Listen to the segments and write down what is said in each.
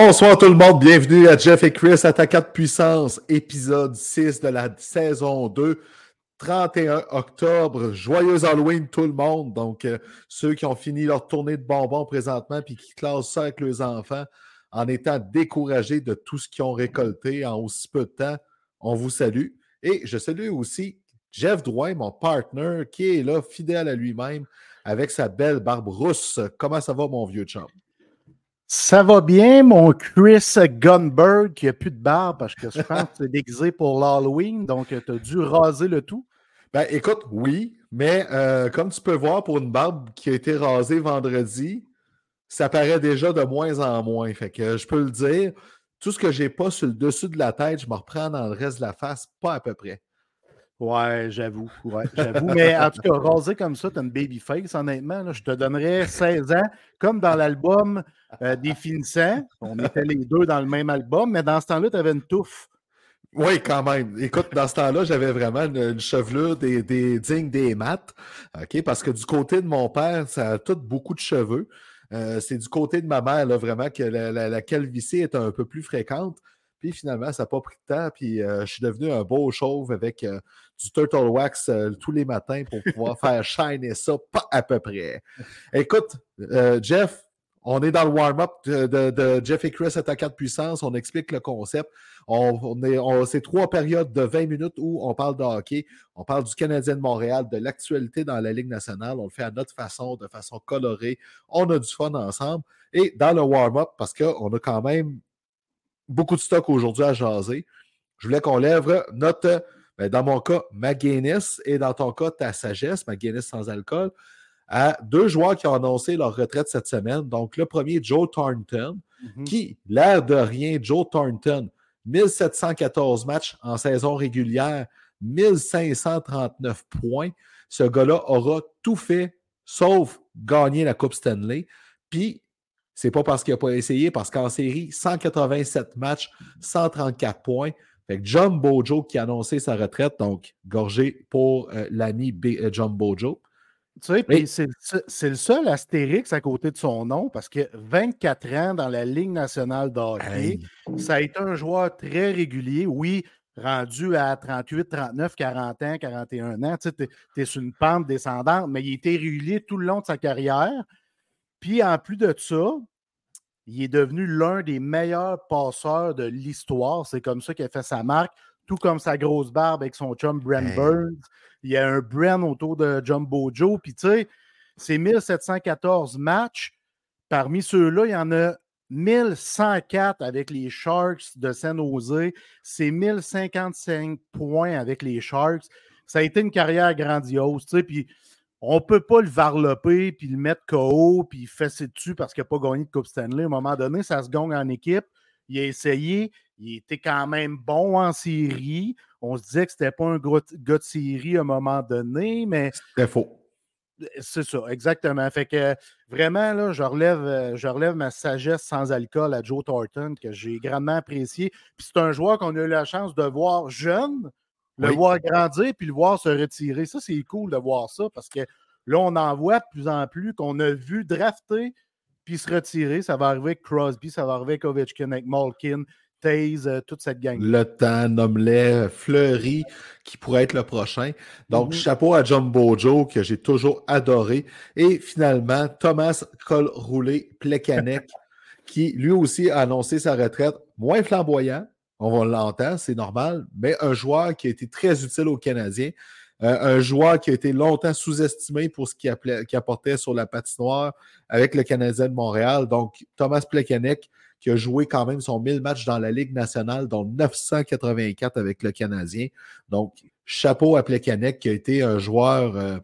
Bonsoir tout le monde, bienvenue à Jeff et Chris, Attaquant de puissance, épisode 6 de la saison 2, 31 octobre. Joyeux Halloween tout le monde. Donc, euh, ceux qui ont fini leur tournée de bonbons présentement puis qui classent ça avec leurs enfants en étant découragés de tout ce qu'ils ont récolté en aussi peu de temps, on vous salue. Et je salue aussi Jeff Drouin, mon partner, qui est là, fidèle à lui-même, avec sa belle barbe rousse. Comment ça va, mon vieux chum? Ça va bien, mon Chris Gunberg qui a plus de barbe parce que je pense que c'est déguisé pour l'Halloween, donc tu as dû raser le tout. Ben écoute, oui, mais euh, comme tu peux voir, pour une barbe qui a été rasée vendredi, ça paraît déjà de moins en moins. Fait que je peux le dire, tout ce que j'ai pas sur le dessus de la tête, je me reprends dans le reste de la face, pas à peu près. Ouais, j'avoue. Ouais, j'avoue. Mais en tout cas, rasé comme ça, tu as une baby face, honnêtement. je te donnerais 16 ans, comme dans l'album euh, des finissants. On était les deux dans le même album, mais dans ce temps-là, tu avais une touffe. Oui, quand même. Écoute, dans ce temps-là, j'avais vraiment une, chevelure des, des dignes des maths. OK? Parce que du côté de mon père, ça a tout beaucoup de cheveux. Euh, c'est du côté de ma mère, là, vraiment, que la, la calvitie est un peu plus fréquente. Puis finalement, ça n'a pas pris de temps. Puis euh, je suis devenu un beau chauve avec euh, du turtle wax euh, tous les matins pour pouvoir faire shiner ça, pas à peu près. Écoute, Jeff, on est dans le warm-up de, Jeff et Chris attaquant de puissance. On explique le concept. On, est, c'est trois périodes de 20 minutes où on parle de hockey, on parle du Canadien de Montréal, de l'actualité dans la Ligue nationale. On le fait à notre façon, de façon colorée. On a du fun ensemble. Et dans le warm-up, parce qu'on a quand même beaucoup de stock aujourd'hui à jaser. Je voulais qu'on lève notre, ben, dans mon cas, ma Guinness et dans ton cas, ta sagesse, ma Guinness sans alcool, à deux joueurs qui ont annoncé leur retraite cette semaine. Donc, le premier, Joe Thornton, mhm. qui, l'air de rien, Joe Thornton, 1714 matchs en saison régulière, 1539 points. Ce gars-là aura tout fait sauf gagner la Coupe Stanley. Puis, c'est pas parce qu'il n'a pas essayé, parce qu'en série, 187 matchs, 134 points. Fait que John Bojo qui a annoncé sa retraite, donc gorgé pour euh, l'ami euh, John Bojo. Tu sais, c'est le seul astérix à côté de son nom parce que 24 ans dans la Ligue nationale d'hockey, ça a été un joueur très régulier. Oui, rendu à 38, 39, 40 ans, 41 ans. Tu es, sur une pente descendante, mais il était régulier tout le long de sa carrière. Puis en plus de ça, il est devenu l'un des meilleurs passeurs de l'histoire. C'est comme ça qu'il a fait sa marque, tout comme sa grosse barbe avec son chum Brent Burns. Il y a un Brent autour de Jumbo Joe. Puis tu sais, c'est 1714 matchs. Parmi ceux-là, il y en a 1104 avec les Sharks de San Jose. C'est 1055 points avec les Sharks. Ça a été une carrière grandiose. Tu sais, puis on ne peut pas le varloper puis le mettre KO puis fesser dessus parce qu'il n'a pas gagné de Coupe Stanley. À un moment donné, ça se gagne en équipe. Il a essayé. Il était quand même bon en série. On se disait que c'était pas un gars de série à un moment donné, mais. C'était faux. C'est ça, exactement. Fait que vraiment, là, je relève, je relève ma sagesse sans alcool à Joe Thornton, que j'ai grandement apprécié. Puis c'est un joueur qu'on a eu la chance de voir jeune, le voir grandir puis le voir se retirer. Ça, c'est cool de voir ça parce que là, on en voit de plus en plus qu'on a vu drafter puis se retirer. Ça va arriver avec Crosby, ça va arriver avec Ovechkin, avec Malkin, Taze, euh, toute cette gang. Le temps, Nomlet, Fleury, qui pourrait être le prochain. Donc, Mhm. chapeau à John Bojo, que j'ai toujours adoré. Et finalement, Thomas Col-Roulé Plekanec, qui lui aussi a annoncé sa retraite, moins flamboyant, on l'entend, c'est normal, mais un joueur qui a été très utile aux Canadiens. Euh, un joueur qui a été longtemps sous-estimé pour ce qu'il apportait sur la patinoire avec le Canadien de Montréal. Donc, Thomas Plekanec, qui a joué quand même son 1000 matchs dans la Ligue nationale, dont 984 avec le Canadien. Donc, chapeau à Plekanec, qui a été un joueur euh,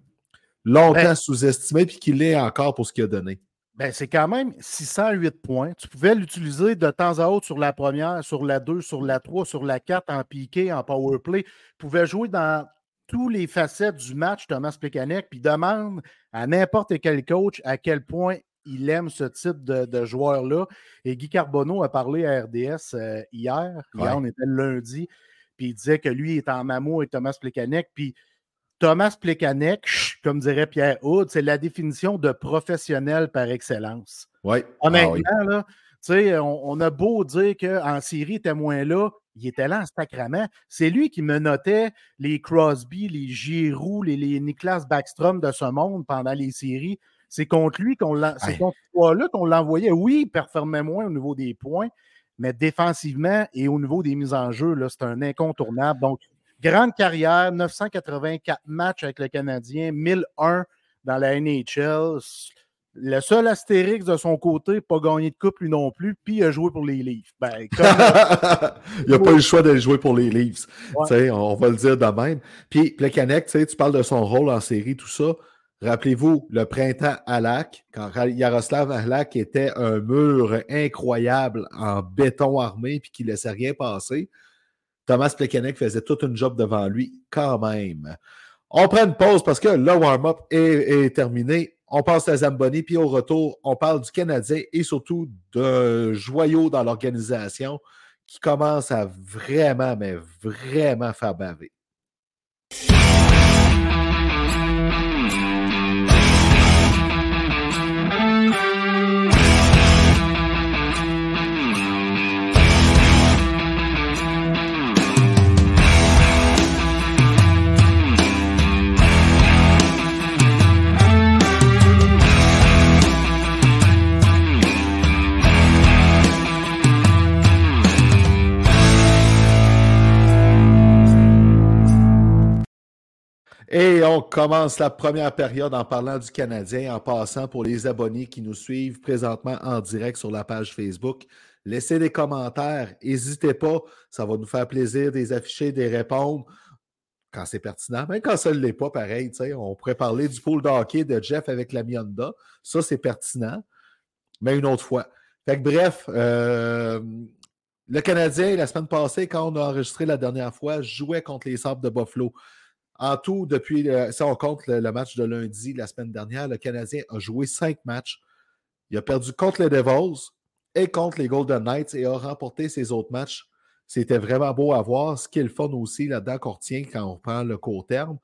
longtemps Ben- sous-estimé, puis qui l'est encore pour ce qu'il a donné. Ben, c'est quand même 608 points. Tu pouvais l'utiliser de temps à autre sur la première, sur la 2, sur la 3, sur la 4, en piqué, en power play. Tu pouvais jouer dans tous les facettes du match, Thomas Plekanec, puis demande à n'importe quel coach à quel point il aime ce type de, de joueur-là. Et Guy Carbonneau a parlé à RDS euh, hier. Hier, Ouais. on était le lundi. Puis il disait que lui est en amour avec Thomas Plekanec. Puis Thomas Plekanec, comme dirait Pierre Houd, c'est la définition de professionnel par excellence. Ouais. Honnêtement, Ah oui. là, tu sais, on, on a beau dire qu'en série, il était moins là, il était là en sacrament. C'est lui qui me notait les Crosby, les Giroux, les, les Niklas Backstrom de ce monde pendant les séries. C'est contre lui qu'on l'a. C'est contre là qu'on l'envoyait. Oui, il performait moins au niveau des points, mais défensivement et au niveau des mises en jeu, là, c'est un incontournable. Donc, grande carrière, 984 matchs avec le Canadien, 1001 dans la NHL. Le seul astérix de son côté, pas gagné de coupe lui non plus, puis il a joué pour les Leafs. Ben, comme- il n'a pas eu le choix de jouer pour les Leafs. Ouais. On va le dire de même. Puis Plekanec, tu parles de son rôle en série, tout ça. Rappelez-vous, le printemps à Lac, quand Yaroslav Halak était un mur incroyable en béton armé puis qui ne laissait rien passer, Thomas Plekanec faisait toute une job devant lui quand même. On prend une pause parce que le warm-up est, est terminé. On passe à Zamboni, puis au retour, on parle du Canadien et surtout d'un joyau dans l'organisation qui commence à vraiment, mais vraiment faire baver. On commence la première période en parlant du Canadien, en passant pour les abonnés qui nous suivent présentement en direct sur la page Facebook. Laissez des commentaires, n'hésitez pas, ça va nous faire plaisir de les afficher, de les répondre quand c'est pertinent. Même quand ça ne l'est pas, pareil, on pourrait parler du pool de hockey de Jeff avec la Mionda. Ça, c'est pertinent, mais une autre fois. Fait bref, euh, le Canadien, la semaine passée, quand on a enregistré la dernière fois, jouait contre les Sabres de Buffalo. En tout, depuis, le- si on compte le, le match de lundi, la semaine dernière, le Canadien a joué cinq matchs. Il a perdu contre les Devils et contre les Golden Knights et a remporté ses autres matchs. C'était vraiment beau à voir. Ce qui est le fun aussi là-dedans qu'on retient quand on prend le court terme,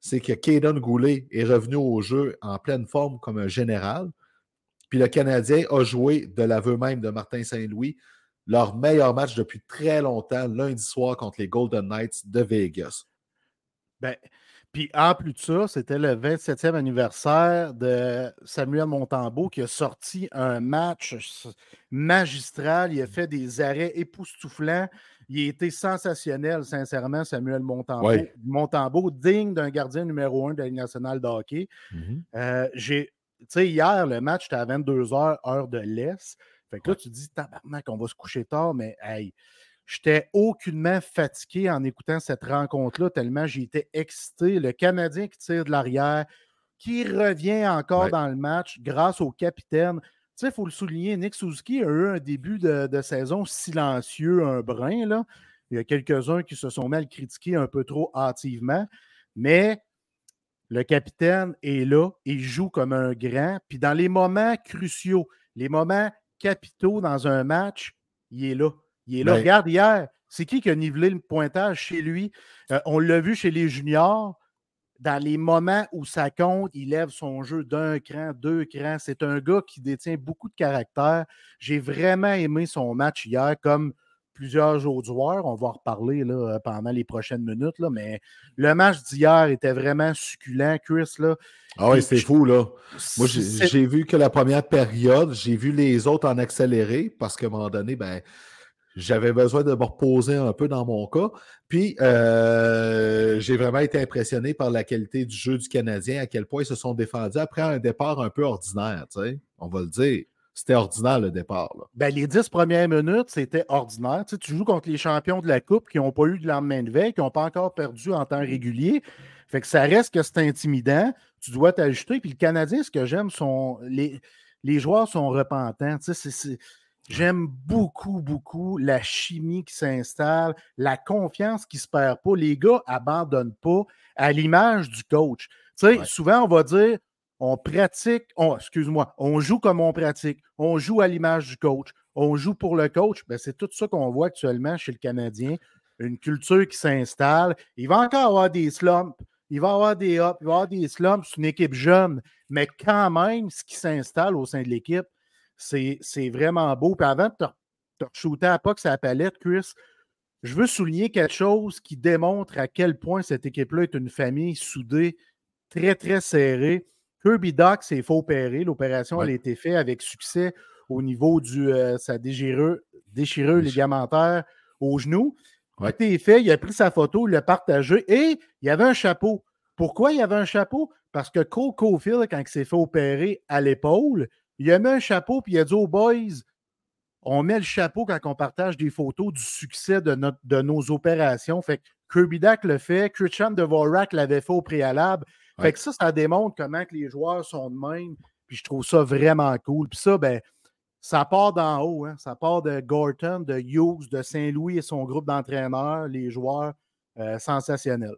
c'est que Caden Goulet est revenu au jeu en pleine forme comme un général. Puis le Canadien a joué de l'aveu même de Martin Saint-Louis leur meilleur match depuis très longtemps, lundi soir contre les Golden Knights de Vegas. Ben, puis en plus de ça, c'était le 27e anniversaire de Samuel Montembeau qui a sorti un match magistral. Il a fait des arrêts époustouflants. Il a été sensationnel, sincèrement, Samuel Montembeau. Ouais. Montembeau, digne d'un gardien numéro un de la Ligue nationale de hockey. Mhm. Euh, j'ai, sais, hier, le match était à 22h, heure de l'Est. Fait que là, tu te dis, tabarnak, on va se coucher tard, mais hey, j'étais aucunement fatigué en écoutant cette rencontre-là, tellement j'ai été excité. Le Canadien qui tire de l'arrière, qui revient encore Ouais. dans le match grâce au capitaine. Tu sais, il faut le souligner, Nick Suzuki a eu un début de, de saison silencieux, un brin. Là. Il y a quelques-uns qui se sont mal critiqués un peu trop hâtivement, mais le capitaine est là, il joue comme un grand. Puis dans les moments cruciaux, les moments capitaux dans un match, il est là. Il est là. Ben- Regarde, hier, c'est qui qui a nivelé le pointage chez lui? Euh, on l'a vu chez les juniors. Dans les moments où ça compte, il lève son jeu d'un cran, deux crans. C'est un gars qui détient beaucoup de caractère. J'ai vraiment aimé son match hier comme plusieurs autres joueurs. On va en reparler là, pendant les prochaines minutes. Là, mais le match d'hier était vraiment succulent, Chris. Là. Ah oui, c'est fou, là. Moi, j'ai vu que la première période, j'ai vu les autres en accéléré parce qu'à un moment donné, ben, j'avais besoin de me reposer un peu dans mon cas. Puis, euh, j'ai vraiment été impressionné par la qualité du jeu du Canadien, à quel point ils se sont défendus après un départ un peu ordinaire, tu sais, on va le dire. C'était ordinaire le départ. Ben, les dix premières minutes, c'était ordinaire. Tu, joues contre les champions de la Coupe qui n'ont pas eu de lendemain de veille, qui n'ont pas encore perdu en temps régulier. Fait que ça reste que c'est intimidant. Tu dois t'ajuster. Puis le Canadien, ce que j'aime, sont les, les joueurs sont repentants. Tu sais, c'est J'aime beaucoup, beaucoup la chimie qui s'installe, la confiance qui ne se perd pas. Les gars abandonnent pas à l'image du coach. Tu sais, souvent, on va dire on pratique, excuse-moi, on joue comme on pratique, on joue à l'image du coach, on joue pour le coach. Ben, c'est tout ça qu'on voit actuellement chez le Canadien. Une culture qui s'installe. Il va encore avoir des slumps, il va avoir des ups, il va avoir des slumps. C'est une équipe jeune, mais quand même, ce qui s'installe au sein de l'équipe, c'est vraiment beau. Puis avant de te, te shooter à pas que ça palette, Chris, je veux souligner quelque chose qui démontre à quel point cette équipe-là est une famille soudée, très, très serrée. Kirby Doc s'est fait opérer. L'opération a été faite avec succès au niveau de euh, sa déchirure, déchirure ligamentaire au genou. Ouais. été fait, il a pris sa photo, il l'a partagé et il y avait un chapeau. Pourquoi il y avait un chapeau? Parce que Cole Caulfield, quand il s'est fait opérer à l'épaule, il a mis un chapeau puis il a dit aux boys on met le chapeau quand on partage des photos du succès de, notre, de nos opérations. Fait que Kirby Dak le fait, Christian Devorak l'avait fait au préalable. Fait que ça, ça démontre comment que les joueurs sont de même. Puis je trouve ça vraiment cool. Puis ça, ben, ça part d'en haut. Hein. Ça part de Gorton, de Hughes, de Saint-Louis et son groupe d'entraîneurs, les joueurs euh, sensationnels.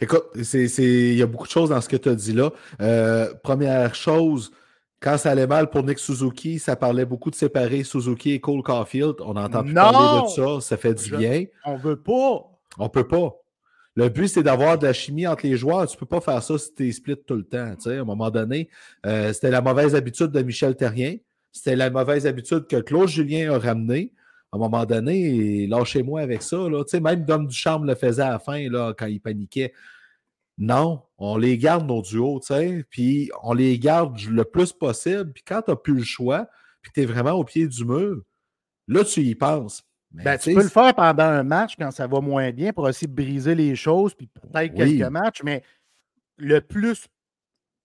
Écoute, il y a beaucoup de choses dans ce que tu as dit là. Euh, première chose, quand ça allait mal pour Nick Suzuki, ça parlait beaucoup de séparer Suzuki et Cole Caulfield. On entend plus parler de ça. Ça fait du bien. On veut pas. On peut pas. Le but, c'est d'avoir de la chimie entre les joueurs. Tu ne peux pas faire ça si tu es split tout le temps. à un moment donné, euh, c'était la mauvaise habitude de Michel Terrien. C'était la mauvaise habitude que Claude Julien a ramené. À un moment donné, lâchez-moi avec ça. Là. Même Dom Ducharme le faisait à la fin là, quand il paniquait. Non, on les garde nos duos, tu sais, puis on les garde le plus possible. Puis quand tu n'as plus le choix, puis tu es vraiment au pied du mur, là, tu y penses. Ben, tu peux le faire pendant un match quand ça va moins bien pour de briser les choses, puis peut-être quelques matchs, mais le plus,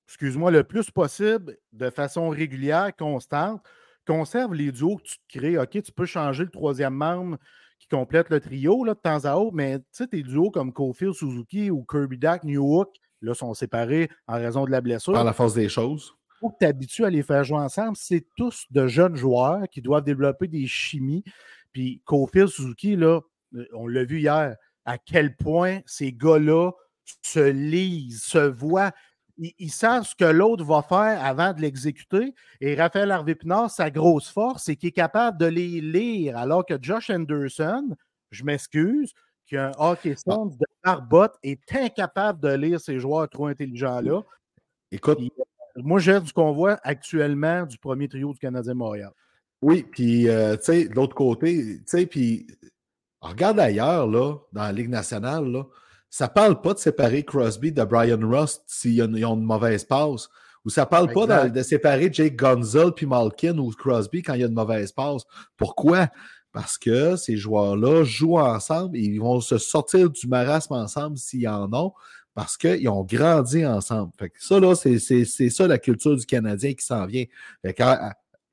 excuse-moi, le plus possible, de façon régulière, constante, conserve les duos que tu te crées. OK, tu peux changer le troisième membre qui complète le trio là, de temps à autre, mais tu sais, tes duos comme Kofield, Suzuki ou Kirby Dak, New Hook, là, sont séparés en raison de la blessure. Par la force des choses. Il faut que tu t'habitues à les faire jouer ensemble. C'est tous de jeunes joueurs qui doivent développer des chimies. Puis Kofield, Suzuki, là, euh, on l'a vu hier, à quel point ces gars-là se lisent, se voient ils, savent ce que l'autre va faire avant de l'exécuter. Et Raphaël Harvey Pinard, sa grosse force, c'est qu'il est capable de les lire, alors que Josh Anderson, je m'excuse, qui a un hockey sense de barbotte, est incapable de lire ces joueurs trop intelligents-là. Écoute. Euh, moi, j'aime ce qu'on voit actuellement du premier trio du Canadien Montréal. Oui, puis, euh, tu sais, de l'autre côté, tu sais, puis, regarde ailleurs, là, dans la Ligue nationale, là, ça ne parle pas de séparer Crosby de Brian Rust s'ils ont une mauvaise passe. Ou ça ne parle pas de, séparer Jake Gonzalez puis Malkin ou Crosby quand il y a une mauvaise passe. Pourquoi? Parce que ces joueurs-là jouent ensemble et ils vont se sortir du marasme ensemble s'ils en ont parce qu'ils ont grandi ensemble. Fait ça, là, c'est ça la culture du Canadien qui s'en vient.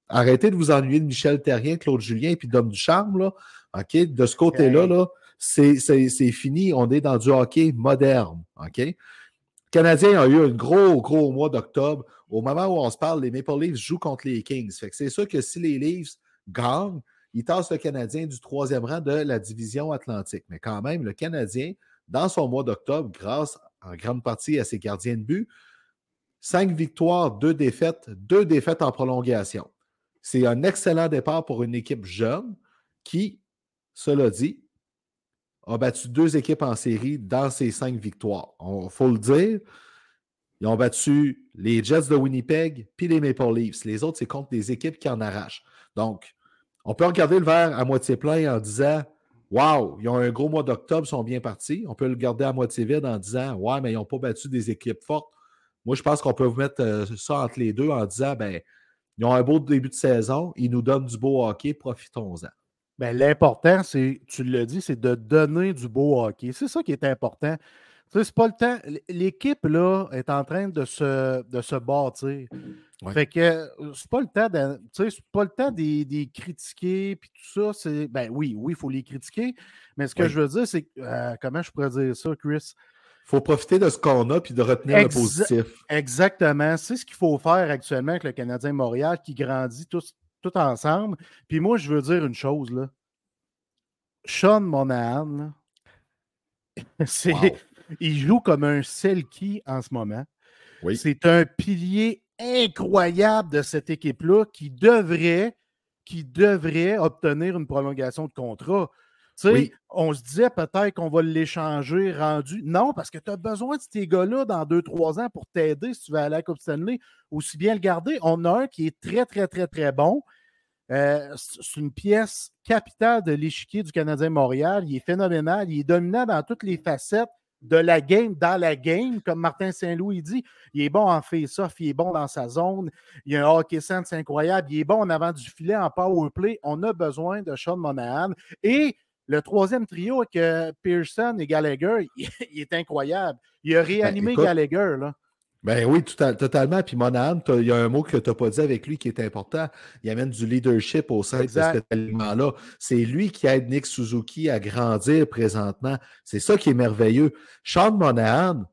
arrêtez de vous ennuyer de Michel Terrien, Claude Julien et puis Dom Ducharme. Là. OK? De ce côté-là, là, c'est fini. On est dans du hockey moderne. OK? Canadien a eu un gros, gros mois d'octobre. Au moment où on se parle, les Maple Leafs jouent contre les Kings. c'est sûr que si les Leafs gagnent, ils tassent le Canadien du troisième rang de la division Atlantique. Mais quand même, le Canadien, dans son mois d'octobre, grâce en grande partie à ses gardiens de but, cinq victoires, deux défaites, deux défaites en prolongation. C'est un excellent départ pour une équipe jeune qui, cela dit, a battu deux équipes en série dans ces cinq victoires. Il faut le dire. Ils ont battu les Jets de Winnipeg puis les Maple Leafs. Les autres, c'est contre des équipes qui en arrachent. Donc, On peut regarder le verre à moitié plein en disant Waouh, ils ont un gros mois d'octobre, ils sont bien partis. On peut le garder à moitié vide en disant Ouais, mais ils n'ont pas battu des équipes fortes. Moi, je pense qu'on peut vous mettre euh, ça entre les deux en disant ben, ils ont un beau début de saison, ils nous donnent du beau hockey, profitons-en. Ben, L'important, c'est, tu l'as dit, c'est de donner du beau hockey. C'est ça qui est important. Tu sais, c'est pas le temps. L'équipe là est en train de se, de se bâtir. Ouais. Fait que euh, c'est pas le temps de, tu sais, c'est pas le temps des, des critiquer puis tout ça. C'est, ben oui, oui, il faut les critiquer. Mais ce que je veux dire, c'est euh, comment je pourrais dire ça, Chris? Il faut profiter de ce qu'on a puis de retenir Exa- le positif. Exactement. C'est ce qu'il faut faire actuellement avec le Canadien Montréal qui grandit tous, tout ensemble. Puis moi, je veux dire une chose, là. Sean Monahan, là, c'est, Wow. il joue comme un Selkie en ce moment. Oui. C'est un pilier incroyable de cette équipe-là qui devrait, qui devrait obtenir une prolongation de contrat. Tu sais, Oui. on se disait peut-être qu'on va l'échanger rendu. Non, parce que tu as besoin de ces gars-là dans deux, trois ans pour t'aider si tu veux aller à la Coupe Stanley. Aussi bien le garder. On a un qui est très, très, très, très bon. Euh, c'est une pièce capitale de l'échiquier du Canadien Montréal. Il est phénoménal. Il est dominant dans toutes les facettes de la game, dans la game, comme Martin Saint-Louis dit. Il est bon en face-off, il est bon dans sa zone. Il a un hockey sense incroyable. Il est bon en avant du filet, en power play. On a besoin de Sean Monahan. Et le troisième trio avec euh, Pearson et Gallagher, il, il est incroyable. Il a réanimé écoute, Gallagher. Là. Ben oui, tout à- totalement. Puis Monahan, il y a un mot que tu n'as pas dit avec lui qui est important. Il amène du leadership au sein Exact. de cet aliment-là. C'est lui qui aide Nick Suzuki à grandir présentement. C'est ça qui est merveilleux. Sean Monahan,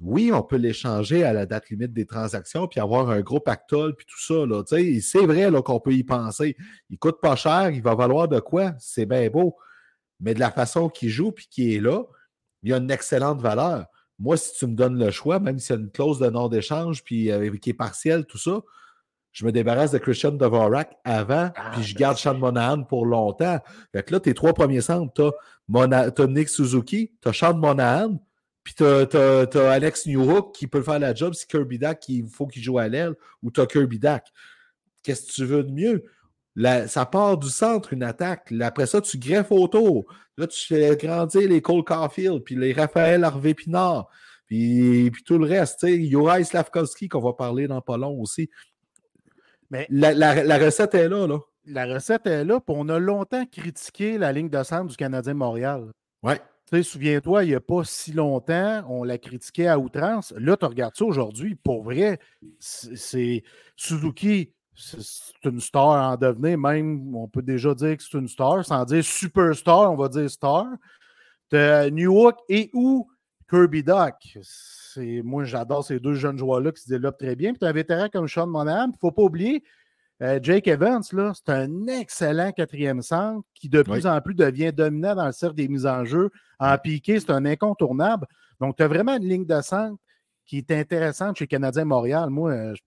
oui, on peut l'échanger à la date limite des transactions puis avoir un gros pactole puis tout ça. Là. C'est vrai là, qu'on peut y penser. Il coûte pas cher, il va valoir de quoi? C'est bien beau. Mais de la façon qu'il joue puis qu'il est là, il a une excellente valeur. Moi, si tu me donnes le choix, même s'il y a une clause de non-d'échange puis euh, qui est partielle, tout ça, je me débarrasse de Christian Dvorak avant, Ah, puis je ben garde Sean Monahan pour longtemps. Fait que là, tes trois premiers centres, t'as, Mona- t'as Nick Suzuki, t'as Sean Monahan, puis t'as, t'as- t'as Alex Newhook qui peut faire la job si Kirby Dack, il faut qu'il joue à l'aile, ou t'as Kirby Dack. Qu'est-ce que tu veux de mieux? La- ça part du centre, une attaque. Après ça, tu greffes autour. Là, tu fais grandir les Cole Caulfield, puis les Raphaël Harvey-Pinard, puis, puis tout le reste. Juraj Slavkovski, qu'on va parler dans pas long aussi. Mais La, la- la recette est là, là. la recette est là, puis on a longtemps critiqué la ligne de centre du Canadien Montréal. Sais, souviens-toi, il n'y a pas si longtemps, on la critiquait à outrance. Là, tu regardes ça aujourd'hui, pour vrai, c'est- Suzuki, c'est une star en devenir, même, on peut déjà dire que c'est une star, sans dire superstar, on va dire star. De Newhook et ou Kirby Doc. Moi, j'adore ces deux jeunes joueurs-là qui se développent très bien. Puis tu as un vétéran comme Sean Monahan. Il ne faut pas oublier, euh, Jake Evans, c'est un excellent quatrième centre qui de plus en plus devient dominant dans le cercle des mises en jeu. En piqué, c'est un incontournable. Donc, tu as vraiment une ligne de centre qui est intéressante chez Canadien Montréal. Moi, euh, je-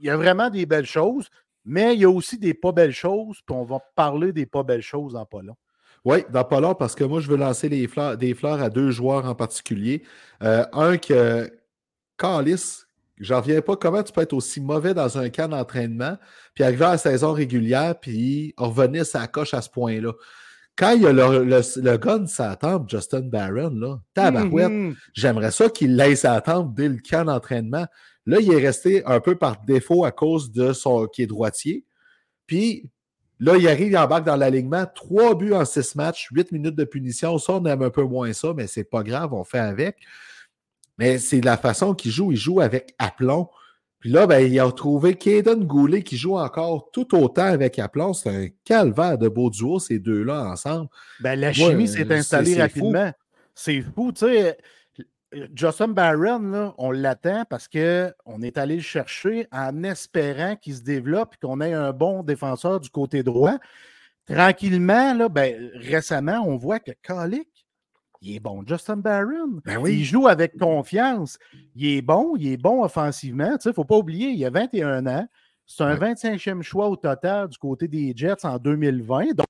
il y a vraiment des belles choses, mais il y a aussi des pas belles choses, puis on va parler des pas belles choses en pas long. Oui, dans pas long, parce que moi, je veux lancer les fleurs, des fleurs à deux joueurs en particulier. Euh, un que, Calis, j'en reviens pas, comment tu peux être aussi mauvais dans un camp d'entraînement, puis arriver à la saison régulière, puis revenir sa coche à ce point-là. Quand il y a le, le, le gun sa tempe, Justin Barron, là, tabarouette, Mhm. j'aimerais ça qu'il laisse attendre dès le camp d'entraînement. Là, il est resté un peu par défaut à cause de son qui est droitier. Puis là, il arrive, il embarque dans l'alignement. Trois buts en six matchs, huit minutes de punition. Ça, on aime un peu moins ça, mais c'est pas grave, on fait avec. Mais c'est la façon qu'il joue. Il joue avec aplomb. Puis là, ben, il a retrouvé Kaden Goulet qui joue encore tout autant avec aplomb. C'est un calvaire de beau duo, ces deux-là ensemble. Ben, la chimie s'est installée rapidement. C'est fou, tu sais. Justin Barron, là, on l'attend parce qu'on est allé le chercher en espérant qu'il se développe et qu'on ait un bon défenseur du côté droit. Tranquillement, là, ben, récemment, on voit que Colic, il est bon. Justin Barron, Ben il joue avec confiance. Il est bon, il est bon offensivement. Il ne faut pas oublier, il a 21 ans. C'est un Ouais. 25e choix au total du côté des Jets en 2020. Donc,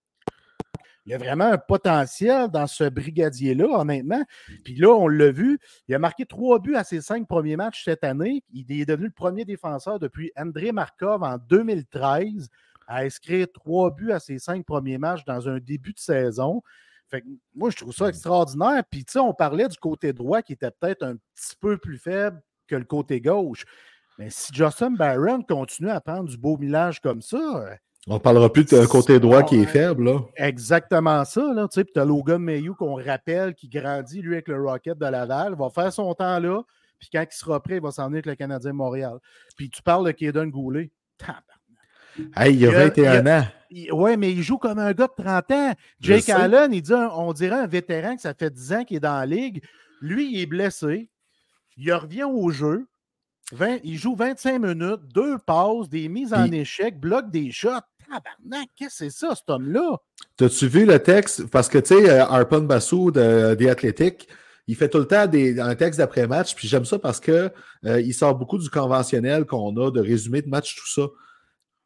il y a vraiment un potentiel dans ce brigadier-là, honnêtement. Puis là, on l'a vu, il a marqué trois buts à ses cinq premiers matchs cette année. Il est devenu le premier défenseur depuis André Markov en 2013 à inscrire trois buts à ses cinq premiers matchs dans un début de saison. Fait moi, je trouve ça extraordinaire. Puis, tu sais, on parlait du côté droit qui était peut-être un petit peu plus faible que le côté gauche. Mais si Justin Barron continue à prendre du beau millage comme ça. On ne parlera plus d'un côté droit qui est faible. Là. Exactement ça. Là, tu as Logan Mayhew qu'on rappelle qui grandit, lui, avec le Rocket de Laval. Il va faire son temps là. Puis quand il sera prêt, il va s'en venir avec le Canadien Montréal. Puis tu parles de Kaden Goulet. Hey, il a 21 ans. Oui, mais il joue comme un gars de 30 ans. Jake Allen, il dit, on dirait un vétéran que ça fait 10 ans qu'il est dans la ligue. Lui, il est blessé. Il revient au jeu. Il joue 25 minutes, deux passes, des mises en échec, bloque des shots. Tabarnak, qu'est-ce que c'est ça, cet homme-là? T'as-tu vu le texte? Parce que, tu sais, euh, Arpon Bassou de The Athletic, il fait tout le temps des, un texte d'après-match, puis j'aime ça parce que euh, il sort beaucoup du conventionnel qu'on a de résumé de match, tout ça.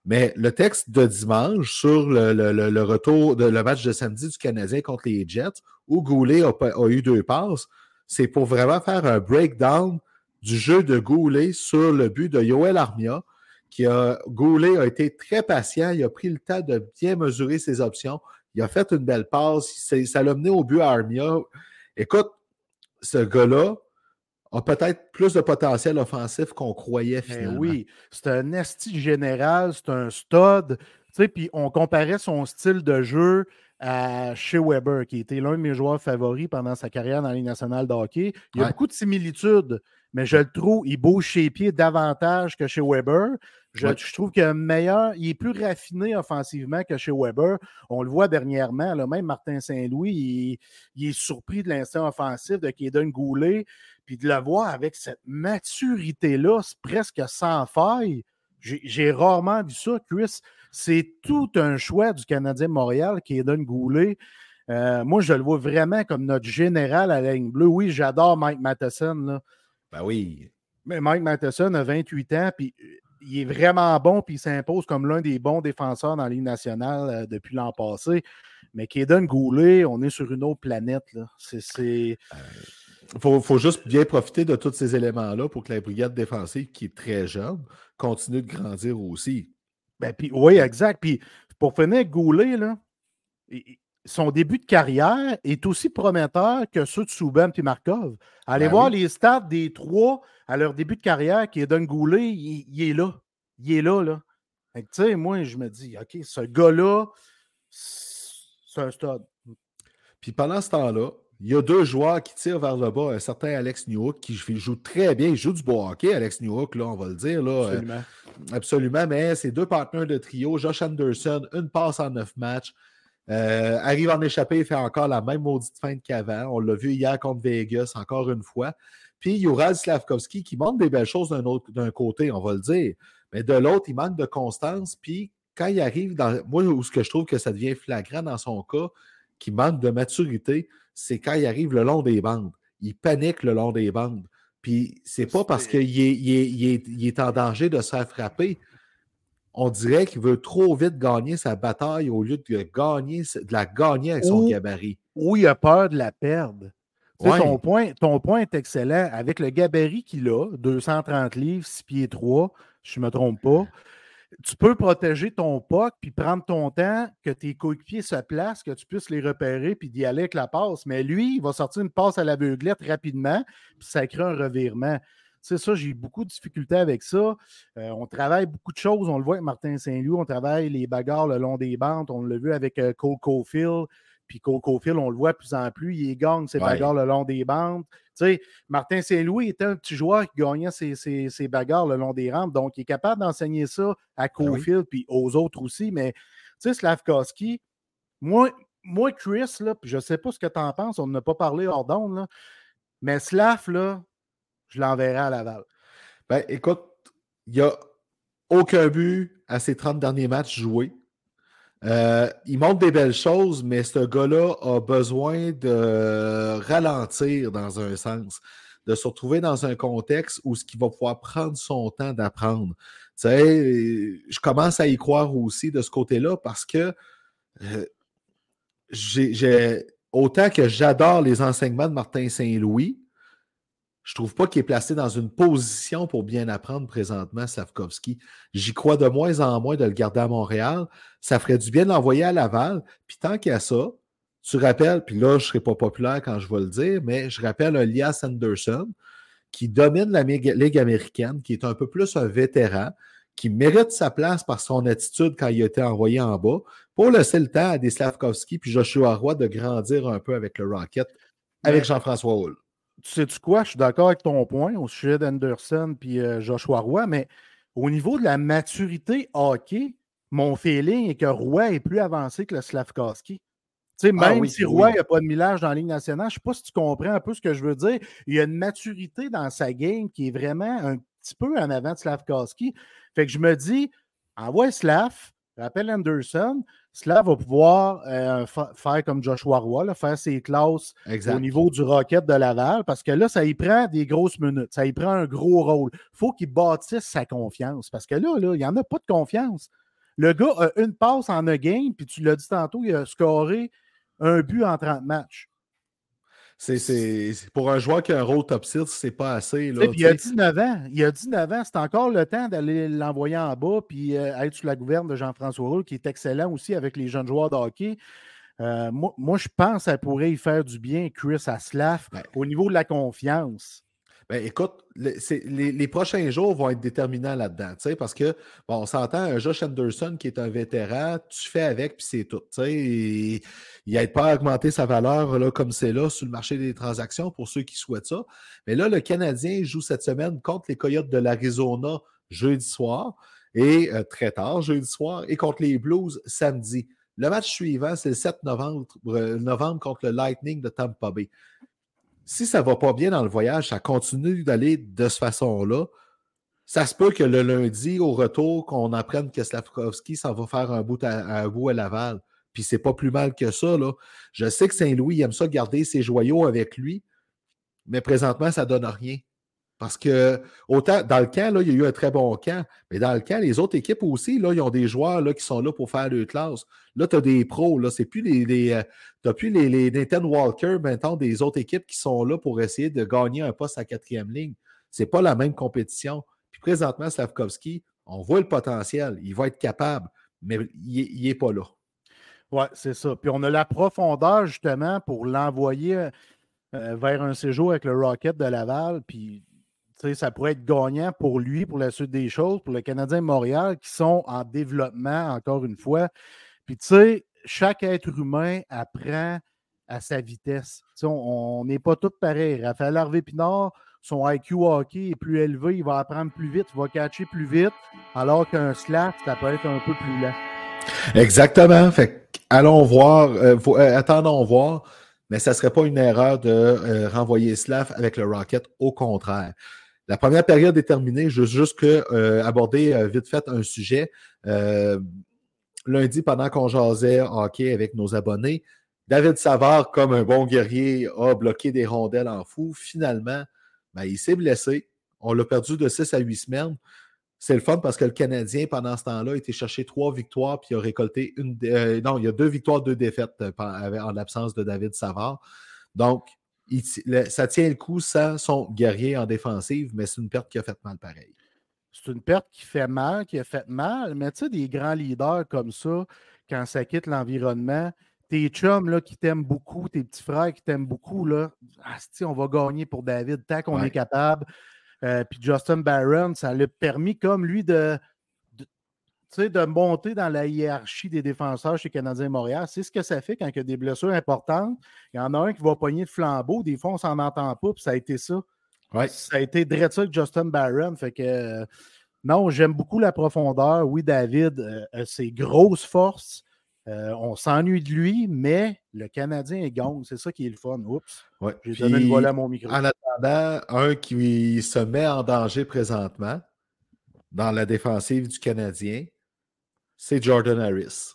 Mais le texte de dimanche sur le, retour de le match de samedi du Canadien contre les Jets, où Goulet a, eu deux passes, c'est pour vraiment faire un breakdown du jeu de Goulet sur le but de Yoel Armia. Qui a, Goulet a été très patient, il a pris le temps de bien mesurer ses options. Il a fait une belle passe, ça l'a mené au but à Armia. Écoute, ce gars-là, a peut-être plus de potentiel offensif qu'on croyait ben finalement. oui, c'est un esti général, c'est un stud. Puis on comparait son style de jeu à Shea Weber, qui était l'un de mes joueurs favoris pendant sa carrière dans la Ligue nationale de hockey. Il y a beaucoup de similitudes, mais je le trouve, il bouge ses pieds davantage que chez Weber. Je, trouve qu'il est meilleur, il est plus raffiné offensivement que chez Weber. On le voit dernièrement, là, même Martin Saint-Louis, il, est surpris de l'instinct offensif de Kaden Goulet. Puis de le voir avec cette maturité-là, presque sans faille, j'ai rarement vu ça, Chris. C'est tout un choix du Canadien Montréal d'un Goulet. Euh, moi, je le vois vraiment comme notre général à la ligne bleue. Oui, j'adore Mike Matheson. Là. Ben oui. Mais Mike Matheson a 28 ans, puis euh, il est vraiment bon, puis il s'impose comme l'un des bons défenseurs dans la Ligue nationale euh, depuis l'an passé. Mais Kaden Goulet, on est sur une autre planète. C'est. Il faut, juste bien profiter de tous ces éléments-là pour que la brigade défensive, qui est très jeune, continue de grandir aussi. Ben, puis, oui, exact. Puis pour finir, Goulet, là, son début de carrière est aussi prometteur que ceux de Souban et Markov. Allez ben voir les stats des trois à leur début de carrière qui est d'un Goulet, il, est là. Il est là, là. Tu sais, moi, je me dis, OK, ce gars-là, c'est un stud. Puis pendant ce temps-là, il y a deux joueurs qui tirent vers le bas. Un certain Alex Newhook qui joue très bien. Il joue du beau hockey, Alex Newhook, là, on va le dire. Là, euh, absolument. absolument. Mais c'est deux partenaires de trio. Josh Anderson, une passe en neuf matchs. Euh, arrive en échappée, il fait encore la même maudite fin qu'avant. On l'a vu hier contre Vegas, encore une fois. Puis Ural Slavkovski qui montre des belles choses d'un côté, on va le dire. Mais de l'autre, il manque de constance. Puis quand il arrive dans. Moi, où ce que je trouve que ça devient flagrant dans son cas, qui manque de maturité, c'est quand il arrive le long des bandes. Il panique le long des bandes. Puis c'est pas parce qu'il est, est, en danger de se faire frapper. On dirait qu'il veut trop vite gagner sa bataille au lieu de, gagner, de la gagner avec son gabarit. Ou il a peur de la perdre. Ton, point, ton point est excellent. Avec le gabarit qu'il a, 230 livres, 6 pieds 3, je ne me trompe pas, tu peux protéger ton puck puis prendre ton temps que tes coéquipiers se placent, que tu puisses les repérer puis d'y aller avec la passe. Mais lui, il va sortir une passe à l'aveuglette rapidement puis ça crée un revirement. C'est ça, j'ai beaucoup de difficultés avec ça. Euh, on travaille beaucoup de choses. On le voit avec Martin Saint-Louis. On travaille les bagarres le long des bandes. On l'a vu avec euh, Cole. Puis Coco Phil, on le voit de plus en plus, il gagne ses bagarres le long des bandes. Tu sais, Martin Saint-Louis était un petit joueur qui gagnait ses, bagarres le long des rampes, donc il est capable d'enseigner ça à ben Cofield puis aux autres aussi. Mais tu sais, Slavkowski, moi, moi, Chris, là, je ne sais pas ce que tu en penses, on n'a pas parlé hors d'onde, mais Slav, là, je l'enverrai à Laval. Ben, écoute, il n'y a aucun but à ses 30 derniers matchs joués. Euh, il montre des belles choses, mais ce gars-là a besoin de ralentir dans un sens, de se retrouver dans un contexte où ce va pouvoir prendre son temps d'apprendre. Tu sais, je commence à y croire aussi de ce côté-là parce que euh, j'ai autant que j'adore les enseignements de Martin Saint-Louis, Je trouve pas qu'il est placé dans une position pour bien apprendre présentement, Slavkovski. J'y crois de moins en moins de le garder à Montréal. Ça ferait du bien de l'envoyer à Laval. Puis tant qu'il y a ça, tu rappelles, puis là, je ne serai pas populaire quand je vais le dire, mais je rappelle un Elias Anderson qui domine la Ligue américaine, qui est un peu plus un vétéran, qui mérite sa place par son attitude quand il a été envoyé en bas, pour laisser le temps à des Slavkovski puis Joshua Roy de grandir un peu avec le Rocket, avec Jean-François Hull tu sais-tu quoi? Je suis d'accord avec ton point au sujet d'Anderson puis euh, Joshua Roy, mais au niveau de la maturité hockey, mon feeling est que Roy est plus avancé que le Slavkowski. Tu sais, ah même si Roy n'a pas de millage dans la Ligue nationale, je ne sais pas si tu comprends un peu ce que je veux dire. Il y a une maturité dans sa game qui est vraiment un petit peu en avant de Slavkowski. Fait que je me dis, envoie Slav, rappelle Anderson, cela va pouvoir euh, faire comme Joshua Roy, faire ses classes au niveau du Rocket de Laval, parce que là, ça y prend des grosses minutes, ça y prend un gros rôle. Il faut qu'il bâtisse sa confiance, parce que là, là il n'y en a pas de confiance. Le gars a une passe en un game, puis tu l'as dit tantôt, il a scoré un but en 30 matchs. C'est, pour un joueur qui a un rôle top 6, c'est pas assez. Là, il a 19 ans. Il a 19 ans. C'est encore le temps d'aller l'envoyer en bas puis euh, être sous la gouverne de Jean-François Roux, qui est excellent aussi avec les jeunes joueurs de hockey. Euh, moi, je pense que ça pourrait y faire du bien, Chris Aslaf, ben au niveau de la confiance. Ben, écoute, les, prochains jours vont être déterminants là-dedans, parce que, bon, on s'entend, Josh Anderson qui est un vétéran, tu fais avec, puis c'est tout. il n'aide pas à augmenter sa valeur là, comme c'est là sur le marché des transactions pour ceux qui souhaitent ça. Mais là, le Canadien joue cette semaine contre les Coyotes de l'Arizona jeudi soir, et euh, très tard jeudi soir, et contre les Blues samedi. Le match suivant, c'est le 7 novembre, euh, novembre contre le Lightning de Tampa Bay si ça va pas bien dans le voyage, ça continue d'aller de cette façon-là, ça se peut que le lundi, au retour, qu'on apprenne que Slavkovski, ça va faire un bout à, bout à Laval. Puis c'est pas plus mal que ça. Là. Je sais que Saint-Louis aime ça garder ses joyaux avec lui, mais présentement, ça ne donne rien. Parce que autant dans le camp, là, il y a eu un très bon camp, mais dans le camp, les autres équipes aussi, là, ils ont des joueurs là, qui sont là pour faire leur classe. Là, tu as des pros, là, c'est plus les, euh, plus les, les, Nathan Walker, maintenant des autres équipes qui sont là pour essayer de gagner un poste à quatrième ligne. C'est pas la même compétition. Puis présentement, Slavkovski, on voit le potentiel, il va être capable, mais il n'est pas là. Oui, c'est ça. Puis on a la profondeur justement pour l'envoyer euh, vers un séjour avec le Rocket de Laval. Puis ça pourrait être gagnant pour lui, pour la suite des choses, pour le Canadien Montréal, qui sont en développement, encore une fois. Puis, tu sais, chaque être humain apprend à sa vitesse. on n'est pas tous pareils. Raphaël Harvey Pinard, son IQ hockey est plus élevé, il va apprendre plus vite, il va catcher plus vite, alors qu'un slap, ça peut être un peu plus lent. Exactement. Fait allons voir, euh, euh, attendons voir, mais ça ne serait pas une erreur de euh, renvoyer Slav avec le Rocket, au contraire. La première période est terminée. Je veux juste que, euh, aborder euh, vite fait un sujet. Euh, lundi, pendant qu'on jasait hockey avec nos abonnés, David Savard, comme un bon guerrier, a bloqué des rondelles en fou. Finalement, ben, il s'est blessé. On l'a perdu de 6 à 8 semaines. C'est le fun parce que le Canadien, pendant ce temps-là, a été chercher trois victoires puis a récolté une. non, il y a deux victoires, deux défaites en l'absence de David Savard. Donc, ça tient le coup sans son guerrier en défensive, mais c'est une perte qui a fait mal pareil. C'est une perte qui fait mal, qui a fait mal, mais tu sais, des grands leaders comme ça, quand ça quitte l'environnement, tes chums là, qui t'aiment beaucoup, tes petits frères qui t'aiment beaucoup, là, on va gagner pour David tant qu'on est capable. Euh, puis Justin Barron, ça l'a permis comme lui de, de monter dans la hiérarchie des défenseurs chez Canadien Montréal. C'est ce que ça fait quand il y a des blessures importantes. Il y en a un qui va pogner de flambeau. Des fois, on s'en entend pas, puis ça a été ça. Ça a été direct ça Justin Barron. Fait que euh, non, j'aime beaucoup la profondeur. Oui, David euh, ses grosses forces. Euh, on s'ennuie de lui, mais le Canadien est gang. C'est ça qui est le fun. Oups. J'ai donné le volet à mon micro. En attendant, un qui se met en danger présentement dans la défensive du Canadien, c'est Jordan Harris.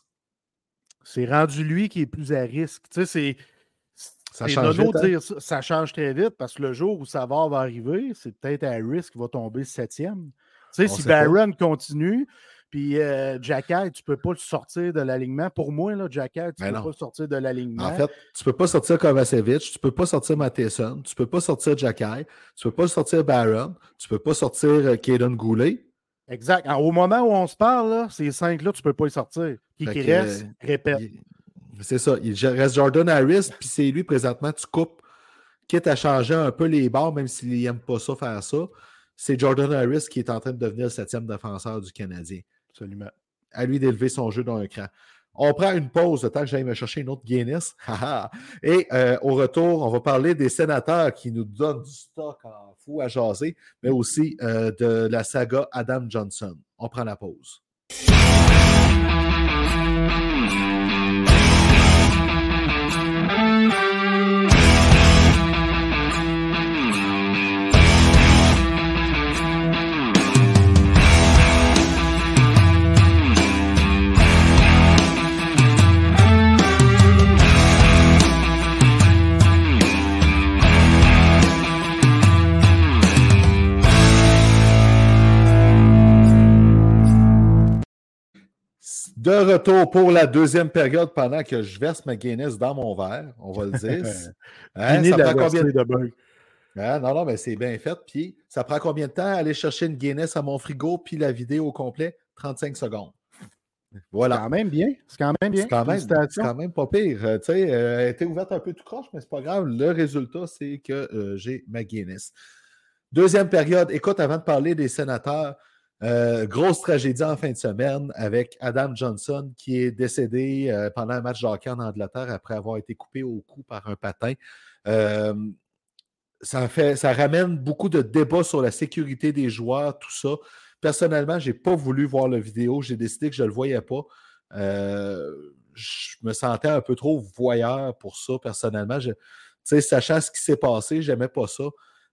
C'est rendu lui qui est plus à risque. Tu sais, c'est. Ça change, vite, hein? ça, change très vite parce que le jour où Savard va arriver, c'est peut-être Harris qui va tomber septième. Tu sais, si Barron continue, Puis euh, tu peux pas le sortir de l'alignement. Pour moi, là, Jacky, tu Mais peux non. pas le sortir de l'alignement. En fait, tu peux pas sortir Kovacevic, tu peux pas sortir Matheson, tu peux pas sortir Jacky, tu peux pas sortir Barron, tu peux pas sortir euh, Kaden Goulet. Exact. Au moment où on se parle, là, ces cinq-là, tu peux pas les sortir. Qui, reste, euh, répète. C'est ça. Il reste Jordan Harris, puis c'est lui présentement, tu coupes, quitte à changer un peu les bords, même s'il n'aime pas ça faire ça. C'est Jordan Harris qui est en train de devenir le septième défenseur du Canadien. Absolument. À lui d'élever son jeu d'un cran. On prend une pause, le temps que j'aille me chercher une autre Guinness. Et euh, au retour, on va parler des sénateurs qui nous donnent du stock en fou à jaser, mais aussi euh, de la saga Adam Johnson. On prend la pause. De retour pour la deuxième période pendant que je verse ma Guinness dans mon verre, on va le dire. Hein, ça prend combien de de bug. Ah, non, non, mais c'est bien fait. Puis, ça prend combien de temps aller chercher une Guinness à mon frigo, puis la vidéo au complet? 35 secondes. C'est Voilà. quand même bien. C'est quand même bien. C'est quand, même- c'est Félicitations. quand même pas pire. Euh, tu sais, euh, elle était ouverte un peu tout croche, mais c'est pas grave. Le résultat, c'est que euh, j'ai ma Guinness. Deuxième période. Écoute, avant de parler des sénateurs, euh, grosse tragédie en fin de semaine avec Adam Johnson qui est décédé euh, pendant un match de hockey en Angleterre après avoir été coupé au cou par un patin. Euh, ça, fait, ça ramène beaucoup de débats sur la sécurité des joueurs, tout ça. Personnellement, je n'ai pas voulu voir la vidéo. J'ai décidé que je ne le voyais pas. Je me sentais un peu trop voyeur pour ça, personnellement. Sachant ce qui s'est passé, j'aimais pas ça.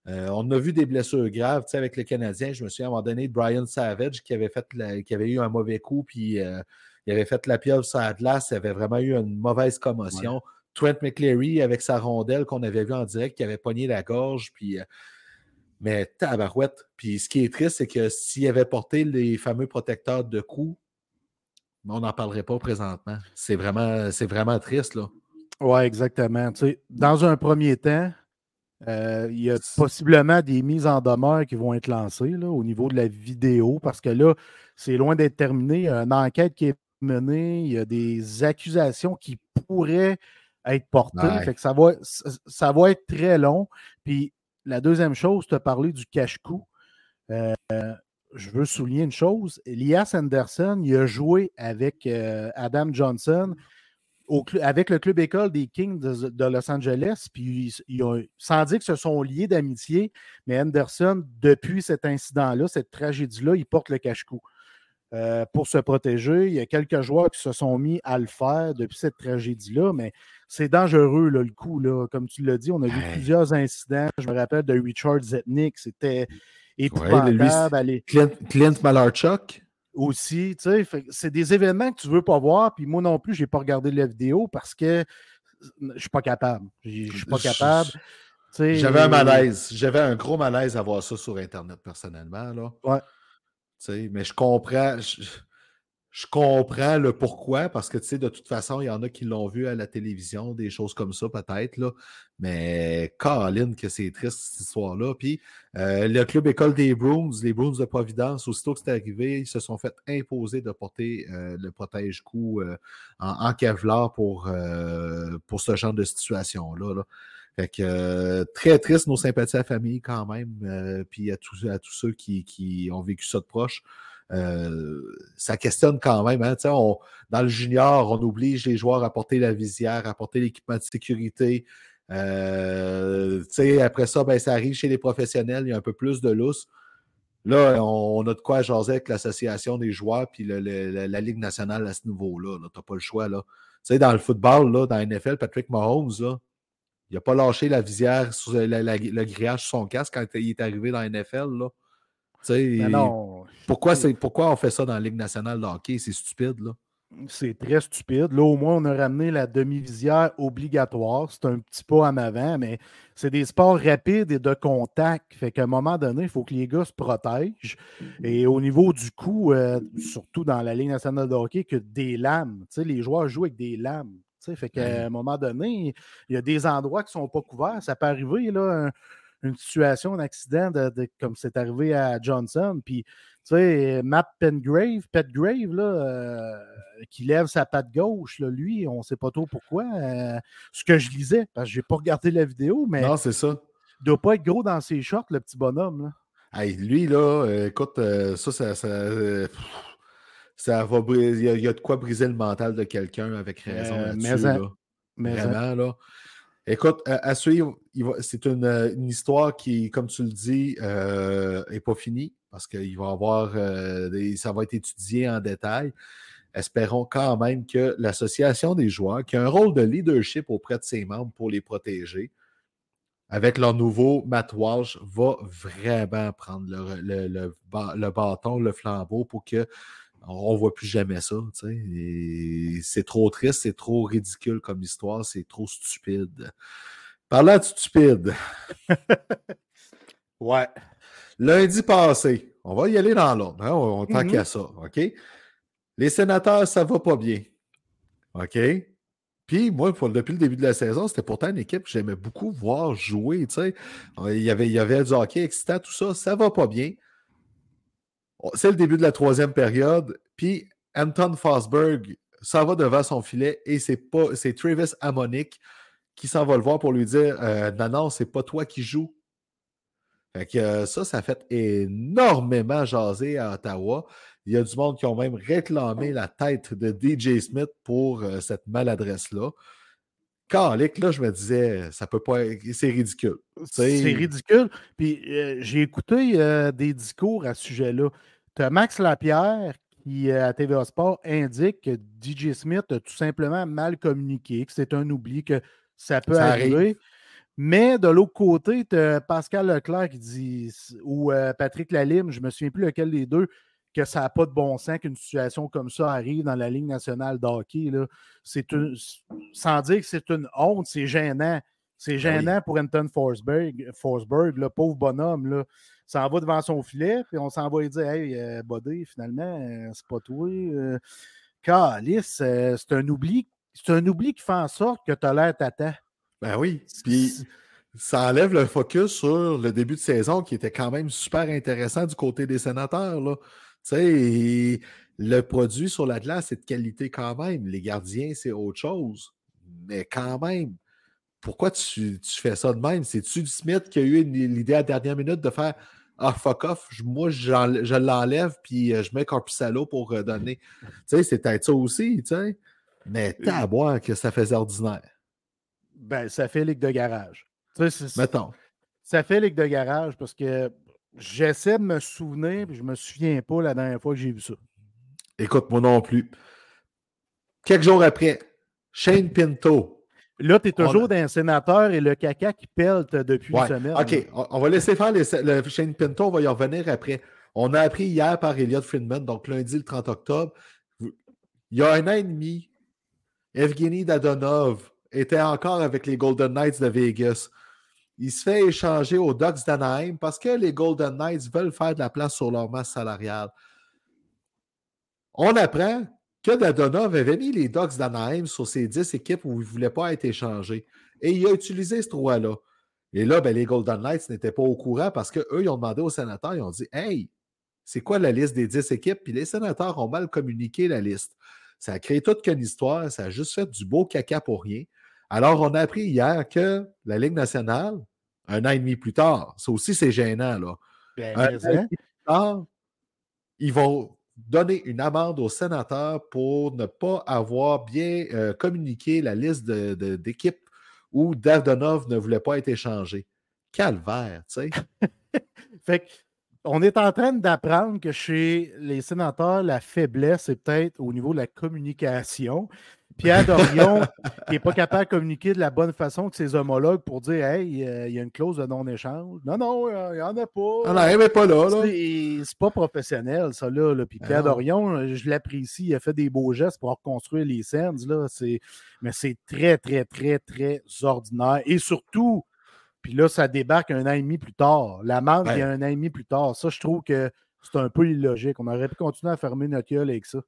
Euh, on a vu des blessures graves tu sais, avec les Canadiens. Je me souviens à un moment donné de Brian Savage qui avait, fait la- qui avait eu un mauvais coup, puis euh, il avait fait la pieuvre sur la glace. Il avait vraiment eu une mauvaise commotion. Trent McCleary avec sa rondelle qu'on avait vu en direct, qui avait pogné la gorge, puis. euh, mais tabarouette. Puis ce qui est triste, c'est que s'il avait porté les fameux protecteurs de cou, on n'en parlerait pas présentement. C'est vraiment, c'est vraiment triste, là. Oui, exactement. Tu sais, dans un premier temps, euh, il y a possiblement des mises en demeure qui vont être lancées là, au niveau de la vidéo, parce que là, c'est loin d'être terminé. Il y a une enquête qui est menée, il y a des accusations qui pourraient être portées. Ouais. Fait que ça, va, ça, va être très long. Puis la deuxième chose, tu as parlé du cache-cou. Euh, je veux souligner une chose. Elias Anderson, il a joué avec euh, Adam Johnson au avec le club école des Kings de, de Los Angeles. Puis ils- ils ont- sans dire que ce sont liés d'amitié, mais Anderson, depuis cet incident-là, cette tragédie-là, il porte le cache-cou. Euh, pour se protéger. Il y a quelques joueurs qui se sont mis à le faire depuis cette tragédie-là, mais c'est dangereux, là, le coup. Là. Comme tu l'as dit, on a vu Hey. plusieurs incidents. Je me rappelle de Richard Zetnik, c'était épouvantable. Clint, Clint Malarchuk, aussi, c'est des événements que tu veux pas voir, puis moi non plus, j'ai pas regardé la vidéo parce que je suis pas capable. Je je suis pas Je- capable. j'avais un malaise. J'avais un gros malaise à voir ça sur Internet, personnellement. Là. Ouais. Tu sais, mais je comprends. Je, je comprends le pourquoi, parce que tu sais, de toute façon, il y en a qui l'ont vu à la télévision, des choses comme ça, peut-être. Là. Mais Caroline, que c'est triste cette histoire-là. Puis euh, le club école des Bruins, les Bruins de Providence, aussitôt que c'est arrivé, ils se sont fait imposer de porter euh, le protège-cou euh, en, en Kevlar pour, euh, pour ce genre de situation-là. là. Fait que euh, très triste, nos sympathies à la famille quand même, euh, puis à tous, à tous ceux qui, qui ont vécu ça de proche. Euh, ça questionne quand même. Hein, dans le junior, on oblige les joueurs à porter la visière, à porter l'équipement de sécurité. Euh, après ça, ben, ça arrive chez les professionnels, il y a un peu plus de lousse. Là, on, a de quoi jaser avec l'association des joueurs puis la, Ligue nationale à ce niveau-là. Tu n'as pas le choix. Là. Dans le football, là, dans la NFL, Patrick Mahomes, il n'a pas lâché la visière sur le grillage sur son casque quand il est arrivé dans la NFL. Là. Mais non. pourquoi, c'est- pourquoi on fait ça dans la Ligue nationale de hockey? C'est stupide. Là. c'est très stupide. Là, au moins, on a ramené la demi-visière obligatoire. C'est un petit pas en avant, mais c'est des sports rapides et de contact. Fait qu'à un moment donné, il faut que les gars se protègent. Et au niveau du coup, euh, surtout dans la Ligue nationale de hockey, que des lames. les joueurs jouent avec des lames. Fait qu'à un moment donné, il y a des endroits qui ne sont pas couverts. Ça peut arriver, là, une situation, un accident comme c'est arrivé à Johnson. Puis, tu sais, Matt Pengrave, Petgrave, là, euh, qui lève sa patte gauche, là, lui, on ne sait pas trop pourquoi. Euh, ce que je lisais, parce que je n'ai pas regardé la vidéo, mais. Non, c'est ça. Il ne doit pas être gros dans ses shorts, le petit bonhomme. Là. lui, là, euh, écoute, ça, ça, ça, va briser. Il y, a, de quoi briser le mental de quelqu'un avec raison là-dessus. Mais, Vraiment, là. Écoute, à, suivre, c'est une, histoire qui, comme tu le dis, n'est pas finie parce qu'il va avoir, ça va être étudié en détail. Espérons quand même que l'association des joueurs, qui a un rôle de leadership auprès de ses membres pour les protéger, avec leur nouveau Matt va vraiment prendre le bâton, le flambeau pour que on ne voit plus jamais ça. C'est trop triste, c'est trop ridicule comme histoire, c'est trop stupide. Parlant de stupide. ouais. Lundi passé, on va y aller dans l'ordre. Hein, on, tant mm-hmm. ça. OK? Les sénateurs, ça va pas bien. OK? Puis moi, depuis le début de la saison, c'était pourtant une équipe que j'aimais beaucoup voir jouer. Il y, avait, il y avait du hockey excitant, tout ça. Ça va pas bien. C'est le début de la troisième période. Puis Anton Fosberg s'en va devant son filet et c'est pas c'est Travis Amonic qui s'en va le voir pour lui dire euh, Non, non, c'est pas toi qui joues. Fait que euh, ça, ça fait énormément jaser à Ottawa. Il y a du monde qui ont même réclamé la tête de DJ Smith pour euh, cette maladresse-là. Calique, là, je me disais, ça peut pas C'est ridicule. C'est ridicule. Puis j'ai écouté des discours à ce sujet-là. Tu as Max Lapierre qui, à TVA Sport, indique que DJ Smith a tout simplement mal communiqué, que c'est un oubli, que ça peut arriver. Mais de l'autre côté, tu as Pascal Leclerc qui dit, ou Patrick Lalime, je ne me souviens plus lequel des deux, que ça n'a pas de bon sens qu'une situation comme ça arrive dans la Ligue nationale de hockey. C'est sans dire que c'est une honte, c'est gênant. C'est ben gênant pour Anton Forsberg, Forsberg le pauvre bonhomme. Là s'en va devant son filet, puis on s'en va lui dire Hey, euh, Bodé, finalement, euh, c'est pas toi. Euh, Calice, c'est un oubli. C'est un oubli qui fait en sorte que tu as l'air tata. Ben oui. Puis ça enlève le focus sur le début de saison qui était quand même super intéressant du côté des sénateurs. Là. Tu sais, le produit sur la glace, c'est de qualité quand même. Les gardiens, c'est autre chose. Mais quand même, pourquoi tu, fais ça de même? C'est-tu Smith qui a eu l'idée à la dernière minute de faire Ah, fuck off, moi je l'enlève puis euh, je mets Corpusalo pour donner. tu sais, c'est peut-être ça aussi, tu sais. Mais t'as à boire que ça faisait ordinaire. Ben, ça fait ligue de garage. Mettons. Ça fait ligue de garage parce que j'essaie de me souvenir, puis je me souviens pas la dernière fois que j'ai vu ça. Écoute, moi non plus. Quelques jours après, Shane Pinto Là, tu es toujours d'un sénateur et le caca qui pèle depuis une semaine. OK, on, va laisser faire le Shane Pinto, on va y revenir après. On a appris hier par Elliot Friedman, donc lundi le 30 octobre. Il y a un an et demi, Evgeny Dadonov était encore avec les Golden Knights de Vegas. Il se fait échanger aux Ducks d'Anaheim parce que les Golden Knights veulent faire de la place sur leur masse salariale. On apprend que Dadonov avait mis les Ducks d'Anaheim sur ses 10 équipes où il ne voulait pas être échangé. Et il a utilisé ce droit-là. Et là, ben, les Golden Knights n'étaient pas au courant parce qu'eux, ils ont demandé aux sénateurs, ils ont dit Hey, c'est quoi la liste des 10 équipes? Puis les sénateurs ont mal communiqué la liste. Ça a créé toute une histoire, ça a juste fait du beau caca pour rien. Alors, on a appris hier que la Ligue nationale, un an et demi plus tard, ça aussi, c'est gênant, là. Ben, un an et demi plus tard, ils vont donner une amende aux sénateurs pour ne pas avoir bien euh, communiqué la liste d'équipes où Davdonov ne voulait pas être échangé. Calvaire, tu sais. fait on est en train d'apprendre que chez les sénateurs, la faiblesse est peut-être au niveau de la communication. Pierre Dorion, qui n'est pas capable de communiquer de la bonne façon avec ses homologues pour dire Hey, euh, il y a une clause de non-échange. Non, non, il n'y en a pas. Ah non, elle pas là. là. C'est pas professionnel, ça. Là, Puis Pierre Dorion, je l'apprécie. Il a fait des beaux gestes pour reconstruire les scènes. Là. Mais c'est très, très, très, très ordinaire. Et surtout, puis là, ça débarque un an et demi plus tard. La manque il y a un an et demi plus tard. Ça, je trouve que c'est un peu illogique. On aurait pu continuer à fermer notre gueule avec ça.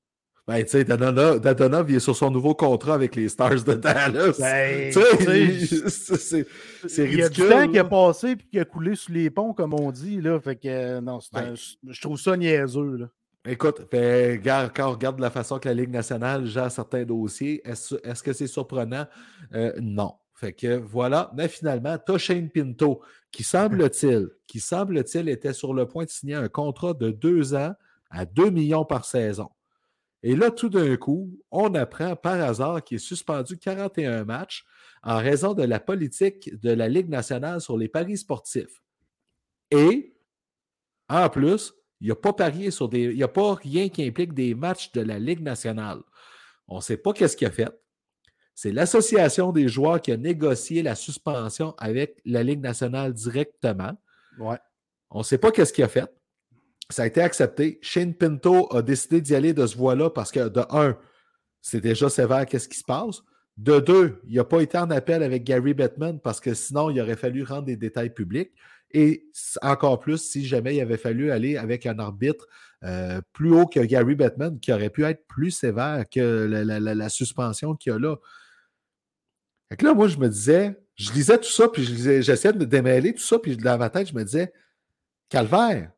Ben, tu sais, Dadonov, il est sur son nouveau contrat avec les Stars de Dallas. Ben, c'est ridicule. Il y a du temps qui a passé et qui a coulé sous les ponts, comme on dit. Là. Fait que, euh, non, ben. je trouve ça niaiseux. Là. Écoute, ben, quand on regarde la façon que la Ligue nationale gère certains dossiers, est-ce que c'est surprenant? Euh, non. Fait que voilà. Mais finalement, tu Shane Pinto, qui semble-t-il, qui semble-t-il était sur le point de signer un contrat de deux ans à 2 millions par saison. Et là, tout d'un coup, on apprend par hasard qu'il est suspendu 41 matchs en raison de la politique de la Ligue nationale sur les paris sportifs. Et, en plus, il n'y a pas parié sur des. Il n'y a pas rien qui implique des matchs de la Ligue nationale. On ne sait pas qu'est-ce qu'il a fait. C'est l'association des joueurs qui a négocié la suspension avec la Ligue nationale directement. Ouais. On ne sait pas qu'est-ce qu'il a fait. Ça a été accepté. Shane Pinto a décidé d'y aller de ce voie-là parce que, de un, c'est déjà sévère, qu'est-ce qui se passe. De deux, il n'a pas été en appel avec Gary Bettman parce que sinon, il aurait fallu rendre des détails publics. Et encore plus, si jamais il avait fallu aller avec un arbitre euh, plus haut que Gary Bettman, qui aurait pu être plus sévère que la, suspension qu'il y a là. Fait là, moi, je me disais, je lisais tout ça, puis j'essayais de me démêler tout ça, puis dans ma tête, je me disais, calvaire,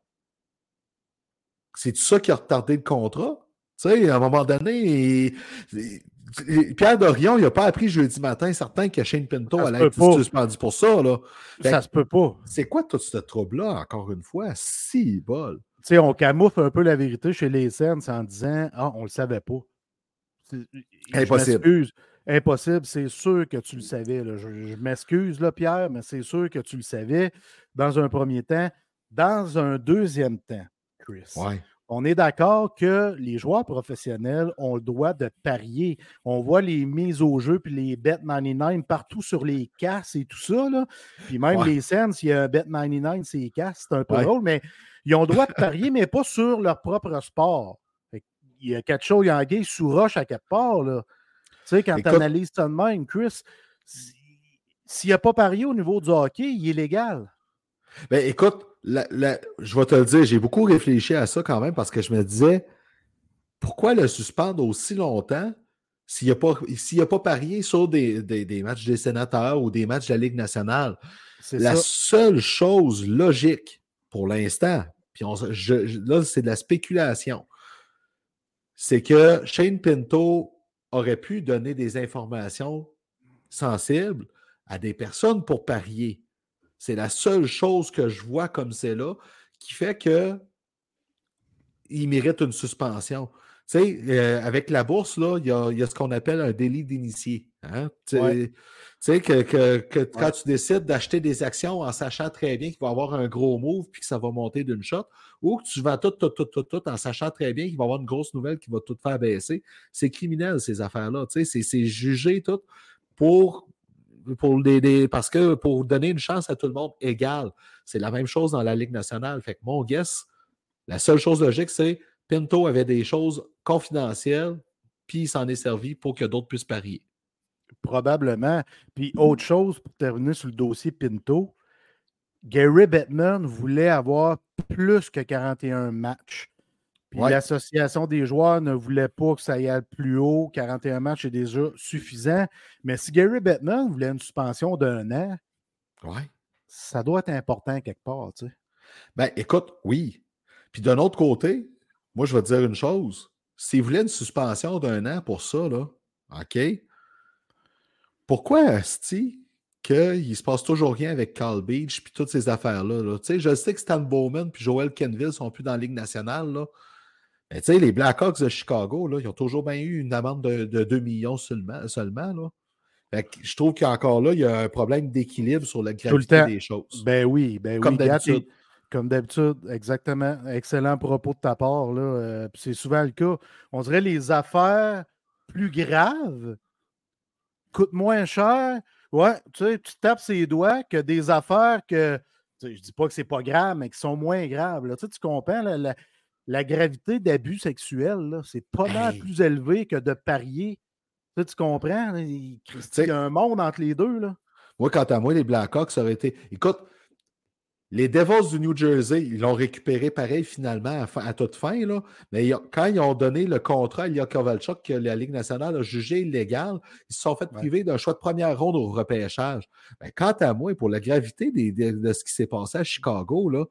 c'est ça qui a retardé le contrat? Tu sais, à un moment donné, Pierre Dorion, il n'a pas appris jeudi matin, certain que Shane Pinto allait être suspendu pour ça. Là. ça se peut pas. C'est quoi tout ce trouble-là, encore une fois? Si bol? Tu sais, on camoufle un peu la vérité chez les scènes en disant Ah, on le savait pas. Impossible. Impossible, c'est sûr que tu le savais. Je, m'excuse, là, Pierre, mais c'est sûr que tu le savais dans un premier temps. Dans un deuxième temps, Chris. On est d'accord que les joueurs professionnels ont le droit de parier. On voit les mises au jeu puis les bet 99 partout sur les casses et tout ça. Là. Puis même les scènes, s'il y a un bet 99, c'est les casses, c'est un peu drôle, mais ils ont le droit de parier, mais pas sur leur propre sport. Il y a quelque chose, il y a un gay sous roche à quelque part. Là. Tu sais, quand tu analyses ça de même, Chris, s'il n'a pas parié au niveau du hockey, il est légal. Ben, écoute, je vais te le dire, j'ai beaucoup réfléchi à ça quand même parce que je me disais, pourquoi le suspendre aussi longtemps s'il n'a pas, pas parié sur des, matchs des sénateurs ou des matchs de la Ligue nationale? La seule chose logique pour l'instant, puis là, c'est de la spéculation, c'est que Shane Pinto aurait pu donner des informations sensibles à des personnes pour parier. C'est la seule chose que je vois comme c'est là qui fait que il mérite une suspension. Tu sais, euh, avec la bourse, là, il y a, ce qu'on appelle un délit d'initié. Hein? Tu sais, que, quand tu décides d'acheter des actions en sachant très bien qu'il va y avoir un gros move puis que ça va monter d'une shot, ou que tu vends tout, tout, tout, tout, tout en sachant très bien qu'il va y avoir une grosse nouvelle qui va tout faire baisser, c'est criminel, ces affaires-là. Tu sais, c'est jugé tout pour pour parce que pour donner une chance à tout le monde égale. C'est la même chose dans la Ligue nationale. Fait que mon guess, la seule chose logique, c'est Pinto avait des choses confidentielles, puis il s'en est servi pour que d'autres puissent parier. Probablement. Puis autre chose, pour terminer sur le dossier Pinto, Gary Bettman voulait avoir plus que 41 matchs. Puis l'association des joueurs ne voulait pas que ça aille plus haut. 41 matchs est déjà suffisant. Mais si Gary Bettman voulait une suspension d'un an, ça doit être important quelque part. Tu sais. Ben, écoute, oui. Puis d'un autre côté, moi, je vais te dire une chose. S'il voulait une suspension d'un an pour ça, là, OK, pourquoi, Asti, qu'il se passe toujours rien avec Carl Beach puis toutes ces affaires-là? Là? Je sais que Stan Bowman puis Joel Kenville sont plus dans la Ligue nationale, là. Mais tu sais, les Blackhawks de Chicago, là, ils ont toujours bien eu une amende de, 2 millions seulement. seulement là. Fait que je trouve qu'encore là, il y a un problème d'équilibre sur la gravité des choses. Ben oui, ben Comme d'habitude. Comme d'habitude, exactement. Excellent propos de ta part. Là. Euh, c'est souvent le cas. On dirait les affaires plus graves coûtent moins cher. Ouais, tu sais, tu tapes ses doigts que des affaires que. Je dis pas que c'est pas grave, mais qui sont moins graves. Là. Tu, sais, tu comprends la, la, gravité d'abus sexuels, c'est pas mal plus élevé que de parier. Tu, comprends? Il, y a un monde entre les deux. Là. Moi, quant à moi, les Blackhawks auraient été. Écoute, les Devils du New Jersey, ils l'ont récupéré pareil finalement à, toute fin. Là. Mais quand ils ont donné le contrat à Ilya Kovalchuk que la Ligue nationale a jugé illégal, ils se sont fait priver d'un choix de première ronde au repêchage. Ben, quant à moi, pour la gravité de ce qui s'est passé à Chicago, là,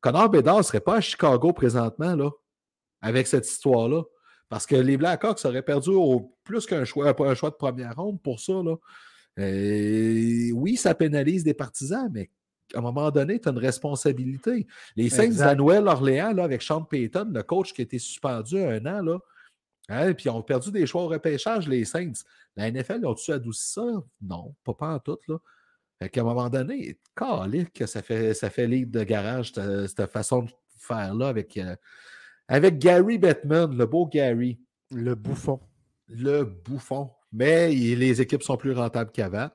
Connor Bedard ne serait pas à Chicago présentement là, avec cette histoire-là. Parce que les Blackhawks auraient perdu au, plus qu'un choix, un choix de première ronde pour ça. Là. oui, ça pénalise des partisans, mais à un moment donné, tu as une responsabilité. Les Saints à Noël-Orléans, avec Sean Payton, le coach qui a été suspendu un an, là, hein, puis ils ont perdu des choix au repêchage, les Saints. La NFL, ont-tu adouci ça? Non, pas, pas en tout. Là. Fait qu'à un moment donné, que ça fait, ça fait livre de garage, cette, façon de faire-là avec, euh, avec Gary Bettman, le beau Gary. Le bouffon. Le bouffon. Mais les équipes sont plus rentables qu'avant.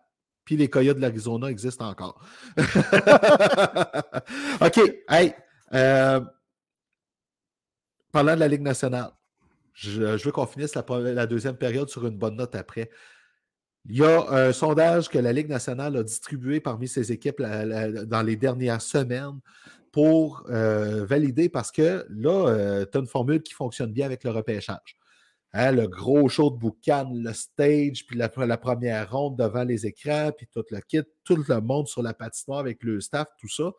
Puis les Coyotes de l'Arizona existent encore. OK. Hey. Euh, parlant de la Ligue nationale, je, veux qu'on finisse la, deuxième période sur une bonne note après. Il y a un sondage que la Ligue nationale a distribué parmi ses équipes dans les dernières semaines pour euh, valider parce que là, euh, tu as une formule qui fonctionne bien avec le repêchage. Hein, le gros show de boucan, le stage, puis la, première ronde devant les écrans, puis tout le kit, tout le monde sur la patinoire avec le staff, tout ça.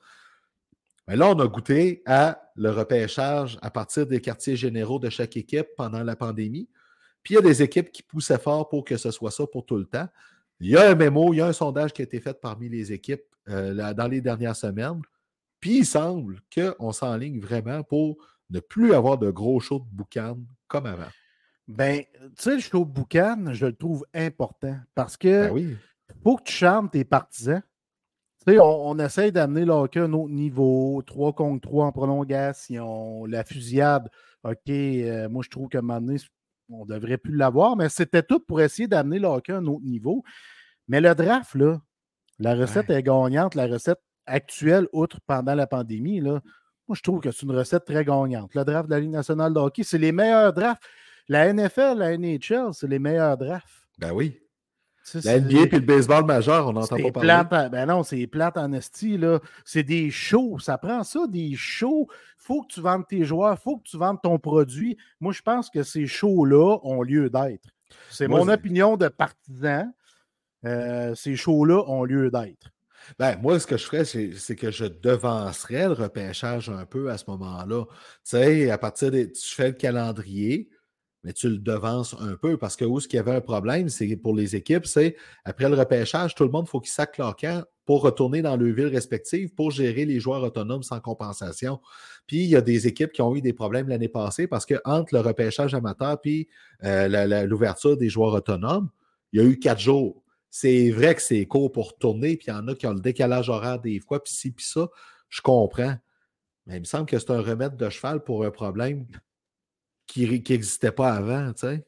Mais là, on a goûté à le repêchage à partir des quartiers généraux de chaque équipe pendant la pandémie. Puis il y a des équipes qui poussaient fort pour que ce soit ça pour tout le temps. Il y a un mémo, il y a un sondage qui a été fait parmi les équipes euh, dans les dernières semaines. Puis il semble qu'on s'enligne vraiment pour ne plus avoir de gros shows de boucan comme avant. Ben, tu sais, le show boucan, je le trouve important parce que ben faut que tu charmes tes partisans. Tu sais, on, essaye d'amener le hockey à un autre niveau, 3 contre 3 en prolongation, la fusillade. OK, euh, moi, je trouve qu'à un moment donné, on devrait plus l'avoir, mais c'était tout pour essayer d'amener le hockey à un autre niveau. Mais le draft, là, la recette est gagnante. La recette actuelle, outre pendant la pandémie, là, moi, je trouve que c'est une recette très gagnante. Le draft de la Ligue nationale de hockey, c'est les meilleurs drafts. La NFL, la NHL, c'est les meilleurs drafts. Ben oui. La NBA et le baseball majeur, on n'entend pas parler. ben non, c'est plate en esti. C'est des shows. Ça prend ça, des shows. Il faut que tu vendes tes joueurs, il faut que tu vendes ton produit. Moi, je pense que ces shows-là ont lieu d'être. C'est mon opinion de partisan. Euh, ces shows-là ont lieu d'être. Ben, moi, ce que je ferais, c'est que je devancerais le repêchage un peu à ce moment-là. Tu sais, à partir de. Tu fais le calendrier, mais tu le devances un peu parce que où ce qu'il y avait un problème, c'est pour les équipes, c'est après le repêchage, tout le monde, faut qu'il sac pour retourner dans leur ville respective pour gérer les joueurs autonomes sans compensation. Puis il y a des équipes qui ont eu des problèmes l'année passée parce que entre le repêchage amateur puis euh, l'ouverture des joueurs autonomes, il y a eu quatre jours. C'est vrai que c'est court pour tourner, puis il y en a qui ont le décalage horaire des fois, puis ci, puis ça, je comprends. Mais il me semble que c'est un remède de cheval pour un problème qui n'existait pas avant, tu sais.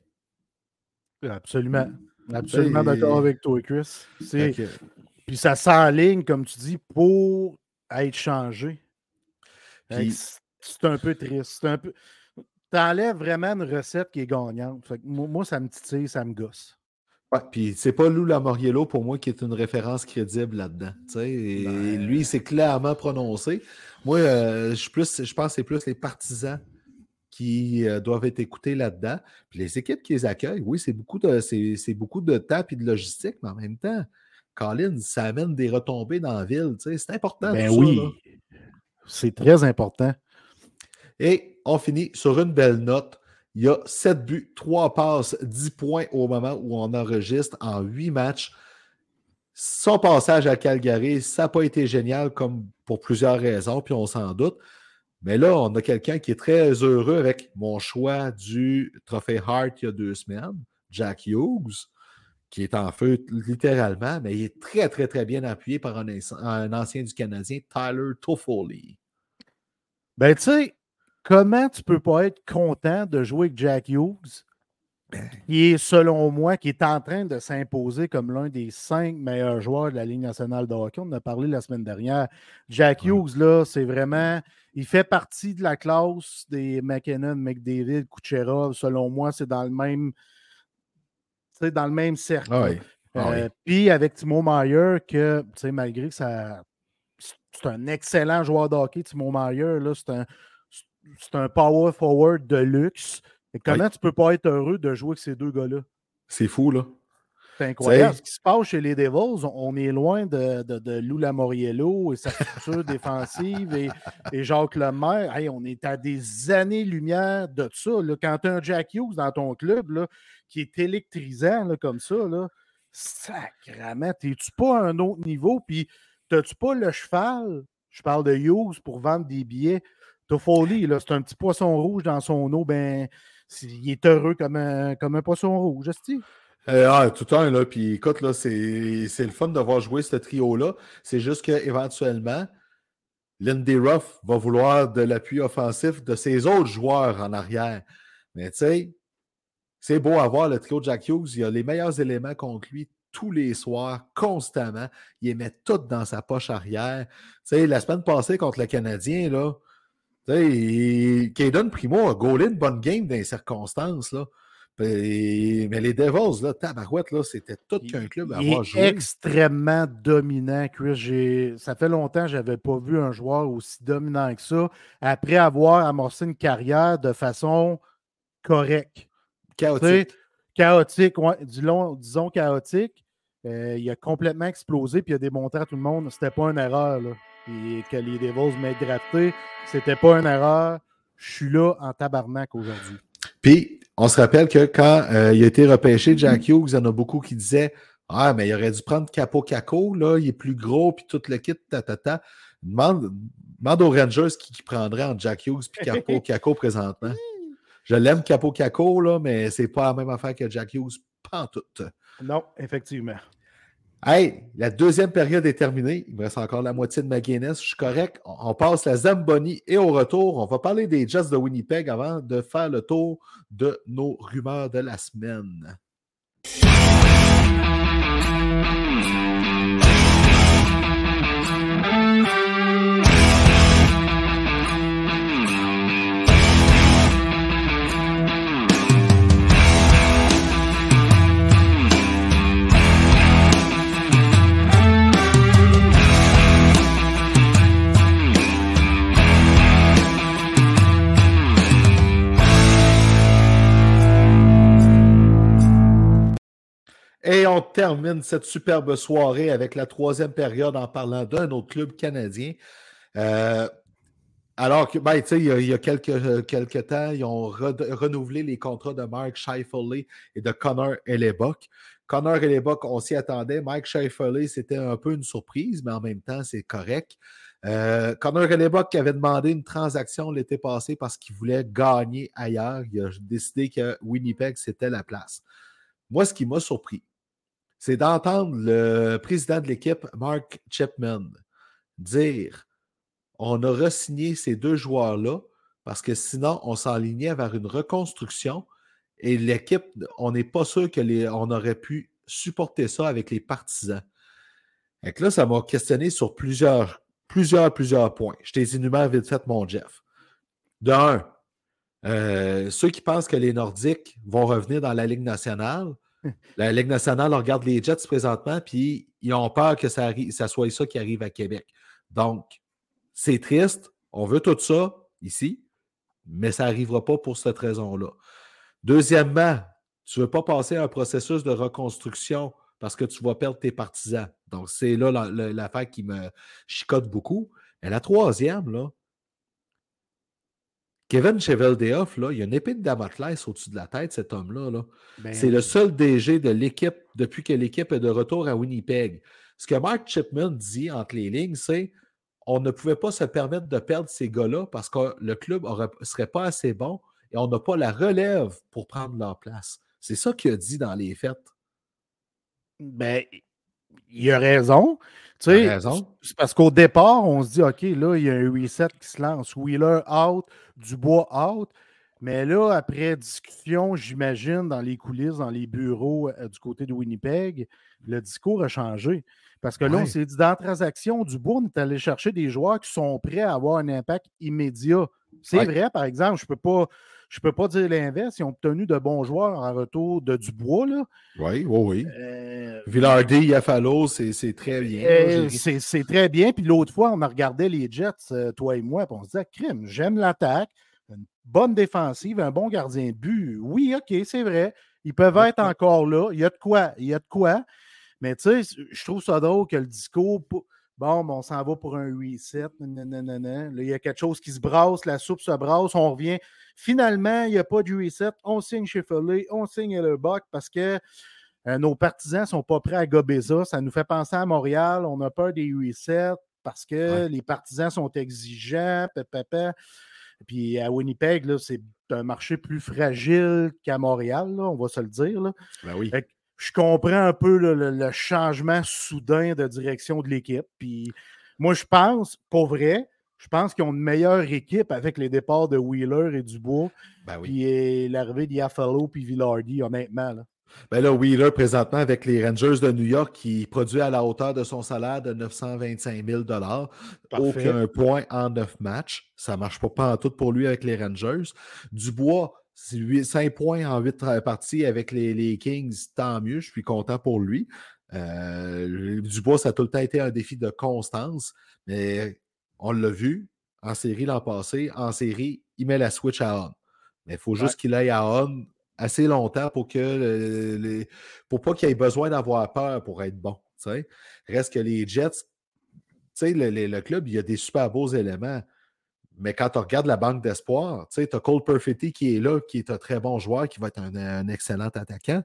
Absolument. Absolument d'accord avec toi, Chris. Puis ça s'enligne, comme tu dis, pour être changé. C'est un peu triste. Un peu... Tu enlèves vraiment une recette qui est gagnante. moi, ça me titille, ça me gosse. Ouais, puis c'est pas Lou Lamoriello pour moi qui est une référence crédible là-dedans. Et ben lui, c'est clairement prononcé. Moi, euh, je, plus, je pense que c'est plus les partisans qui euh, doivent être écoutés là-dedans. Puis les équipes qui les accueillent, oui, c'est beaucoup de, c'est, beaucoup de temps et de logistique, mais en même temps, Colin, ça amène des retombées dans la ville. c'est important. Ben oui, c'est très important. Et on finit sur une belle note. Il y a 7 buts, 3 passes, 10 points au moment où on enregistre en 8 matchs. Son passage à Calgary, ça n'a pas été génial comme pour plusieurs raisons, puis on s'en doute. Mais là, on a quelqu'un qui est très heureux avec mon choix du trophée Hart il y a deux semaines, Jack Hughes, qui est en feu littéralement, mais il est très, très, très bien appuyé par un, ancien du Canadien, Tyler Toffoli. Ben, tu sais, comment tu peux pas être content de jouer avec Jack Hughes qui est, selon moi, qui est en train de s'imposer comme l'un des cinq meilleurs joueurs de la Ligue nationale de hockey. On en a parlé la semaine dernière. Jack Hughes, là, c'est vraiment. Il fait partie de la classe des McKinnon, McDavid, Kucherov. Selon moi, c'est dans le même. dans le même cercle. Ah ah euh, puis avec Timo Meyer, que malgré que ça. C'est un excellent joueur de hockey, Timo Meyer. C'est un, un power forward de luxe comment tu peux pas être heureux de jouer avec ces deux gars-là? C'est fou, là. C'est incroyable. Ce qui se passe chez les Devils, on est loin de, de, de Lou Lamoriello et sa structure défensive et, et, Jacques Lemaire. on est à des années-lumière de ça. Quand tu as un Jack Hughes dans ton club là, qui est électrisant comme ça, là, sacrament, es-tu pas à un autre niveau? Puis, t'as-tu pas le cheval? Je parle de Hughes pour vendre des billets. Toffoli, c'est un petit poisson rouge dans son eau. Ben, il est heureux comme un, comme un poisson rouge, Steve. Euh, ah, tout le temps, là. Puis écoute, là, c'est le fun de voir jouer ce trio-là. C'est juste qu'éventuellement, Lindy Ruff va vouloir de l'appui offensif de ses autres joueurs en arrière. Mais tu sais, c'est beau à voir le trio Jack Hughes. Il a les meilleurs éléments contre lui tous les soirs, constamment. Il les met tout dans sa poche arrière. Tu sais, la semaine passée contre le Canadien, là, Caden Primo a gaulé une bonne game dans les circonstances. Là. Mais les Devils, là, tabarouette, là, c'était tout qu'un club à avoir joué. extrêmement dominant, Chris. Ça fait longtemps que je n'avais pas vu un joueur aussi dominant que ça après avoir amorcé une carrière de façon correcte. Chaotique. chaotique, ouais, disons chaotique. Euh, il a complètement explosé puis il a démontré à tout le monde que ce n'était pas une erreur. Là et que les Devils m'aient drafté. C'était pas une erreur. Je suis là en tabarnak aujourd'hui. Puis, on se rappelle que quand euh, il a été repêché, Jack Hughes, il y en a beaucoup qui disaient Ah, mais il aurait dû prendre Capo Caco, là, il est plus gros, puis tout le kit, ta, ta, ta. Demande, demande aux Rangers qui, qui prendrait entre Jack Hughes et Capo Caco présentement. Je l'aime Capo Caco, là, mais c'est pas la même affaire que Jack Hughes, pas en tout. Non, effectivement. Hey, la deuxième période est terminée. Il me reste encore la moitié de ma Guinness. Je suis correct. On passe la Zamboni et au retour, on va parler des Jets de Winnipeg avant de faire le tour de nos rumeurs de la semaine. Termine cette superbe soirée avec la troisième période en parlant d'un autre club canadien. Euh, alors que, ben, il, y a, quelques, quelques temps, ils ont renouvelé les contrats de Mark Scheifele et de Connor Hellebuck. Connor Hellebuck, on s'y attendait. Mike Scheifele, c'était un peu une surprise, mais en même temps, c'est correct. Euh, Connor Hellebuck avait demandé une transaction l'été passé parce qu'il voulait gagner ailleurs. Il a décidé que Winnipeg, c'était la place. Moi, ce qui m'a surpris, c'est d'entendre le président de l'équipe, Mark Chapman, dire on a re-signé ces deux joueurs-là parce que sinon, on s'enlignait vers une reconstruction et l'équipe, on n'est pas sûr qu'on aurait pu supporter ça avec les partisans. Et là, ça m'a questionné sur plusieurs, plusieurs, plusieurs points. Je t'ai énumère vite fait, mon Jeff. De un, euh, ceux qui pensent que les Nordiques vont revenir dans la Ligue nationale, la Ligue nationale regarde les Jets présentement, puis ils ont peur que ça, ça soit ça qui arrive à Québec. Donc, c'est triste. On veut tout ça ici, mais ça n'arrivera pas pour cette raison-là. Deuxièmement, tu ne veux pas passer un processus de reconstruction parce que tu vas perdre tes partisans. Donc, c'est là l'affaire qui me chicote beaucoup. Et la troisième, là, Kevin Cheveldayoff, là, il y a une épée de Damoclès au-dessus de la tête, cet homme-là. Ben c'est le seul DG de l'équipe depuis que l'équipe est de retour à Winnipeg. Ce que Mark Chipman dit entre les lignes, c'est on ne pouvait pas se permettre de perdre ces gars-là parce que le club ne serait pas assez bon et on n'a pas la relève pour prendre leur place. C'est ça qu'il a dit dans les fêtes. Ben, il a raison. Tu sais, c'est parce qu'au départ, on se dit, OK, là, il y a un reset qui se lance. Wheeler out, Dubois out. Mais là, après discussion, j'imagine, dans les coulisses, dans les bureaux euh, du côté de Winnipeg, le discours a changé. Parce que là, on s'est dit, dans la transaction, Dubois, on est allé chercher des joueurs qui sont prêts à avoir un impact immédiat. C'est vrai, par exemple, je ne peux pas. Je peux pas dire l'inverse. Ils ont obtenu de bons joueurs en retour de Dubois. Là. Oui, oui, oui. Euh, Villardi, Yafalo, c'est très bien. Euh, c'est très bien. Puis l'autre fois, on a regardé les Jets, euh, toi et moi, puis on se disait, crime, j'aime l'attaque, une bonne défensive, un bon gardien de but. Oui, OK, c'est vrai. Ils peuvent être encore là. Il y a de quoi. Il y a de quoi. Mais tu sais, je trouve ça drôle que le discours. Bon, on s'en va pour un reset. Là, il y a quelque chose qui se brasse, la soupe se brasse, on revient. Finalement, il n'y a pas de reset. On signe chez Foley, on signe le Buck parce que euh, nos partisans ne sont pas prêts à gober ça. Ça nous fait penser à Montréal. On a peur des resets parce que les partisans sont exigeants. Puis à Winnipeg, c'est un marché plus fragile qu'à Montréal, on va se le dire. Ben oui je comprends un peu le, changement soudain de direction de l'équipe. Puis moi, je pense, pour vrai, je pense qu'ils ont une meilleure équipe avec les départs de Wheeler et Dubois. Ben oui. Puis l'arrivée d'Iafalo puis Villardi, honnêtement. Là. Ben là, Wheeler, présentement, avec les Rangers de New York, qui produit à la hauteur de son salaire de 925 000 Aucun point en neuf matchs. Ça ne marche pas, pas en tout pour lui avec les Rangers. Dubois, 5 points en 8 parties avec les, Kings, tant mieux, je suis content pour lui. Euh, Dubois, ça a tout le temps été un défi de constance, mais on l'a vu en série l'an passé. En série, il met la switch à on. Mais il faut juste qu'il aille à on assez longtemps pour que pour pas qu'il ait besoin d'avoir peur pour être bon. Reste que les Jets, le, le, club, il y a des super beaux éléments. Mais quand tu regardes la banque d'espoir, tu as Cole Perfetti qui est là, qui est un très bon joueur, qui va être un, excellent attaquant.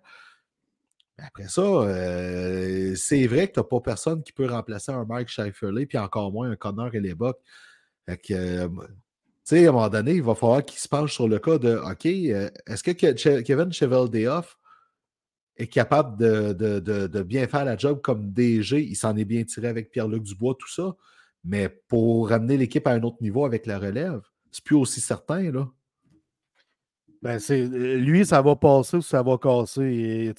après ça, euh, c'est vrai que tu n'as pas personne qui peut remplacer un Mike Shifley, puis encore moins un Connor et les. Fait euh, à un moment donné, il va falloir qu'il se penche sur le cas de OK, euh, est-ce que Kevin Cheveldayoff est capable de, bien faire la job comme DG? Il s'en est bien tiré avec Pierre-Luc Dubois, tout ça. Mais pour ramener l'équipe à un autre niveau avec la relève, c'est plus aussi certain, là. Ben, c'est, lui, ça va passer ou ça va casser.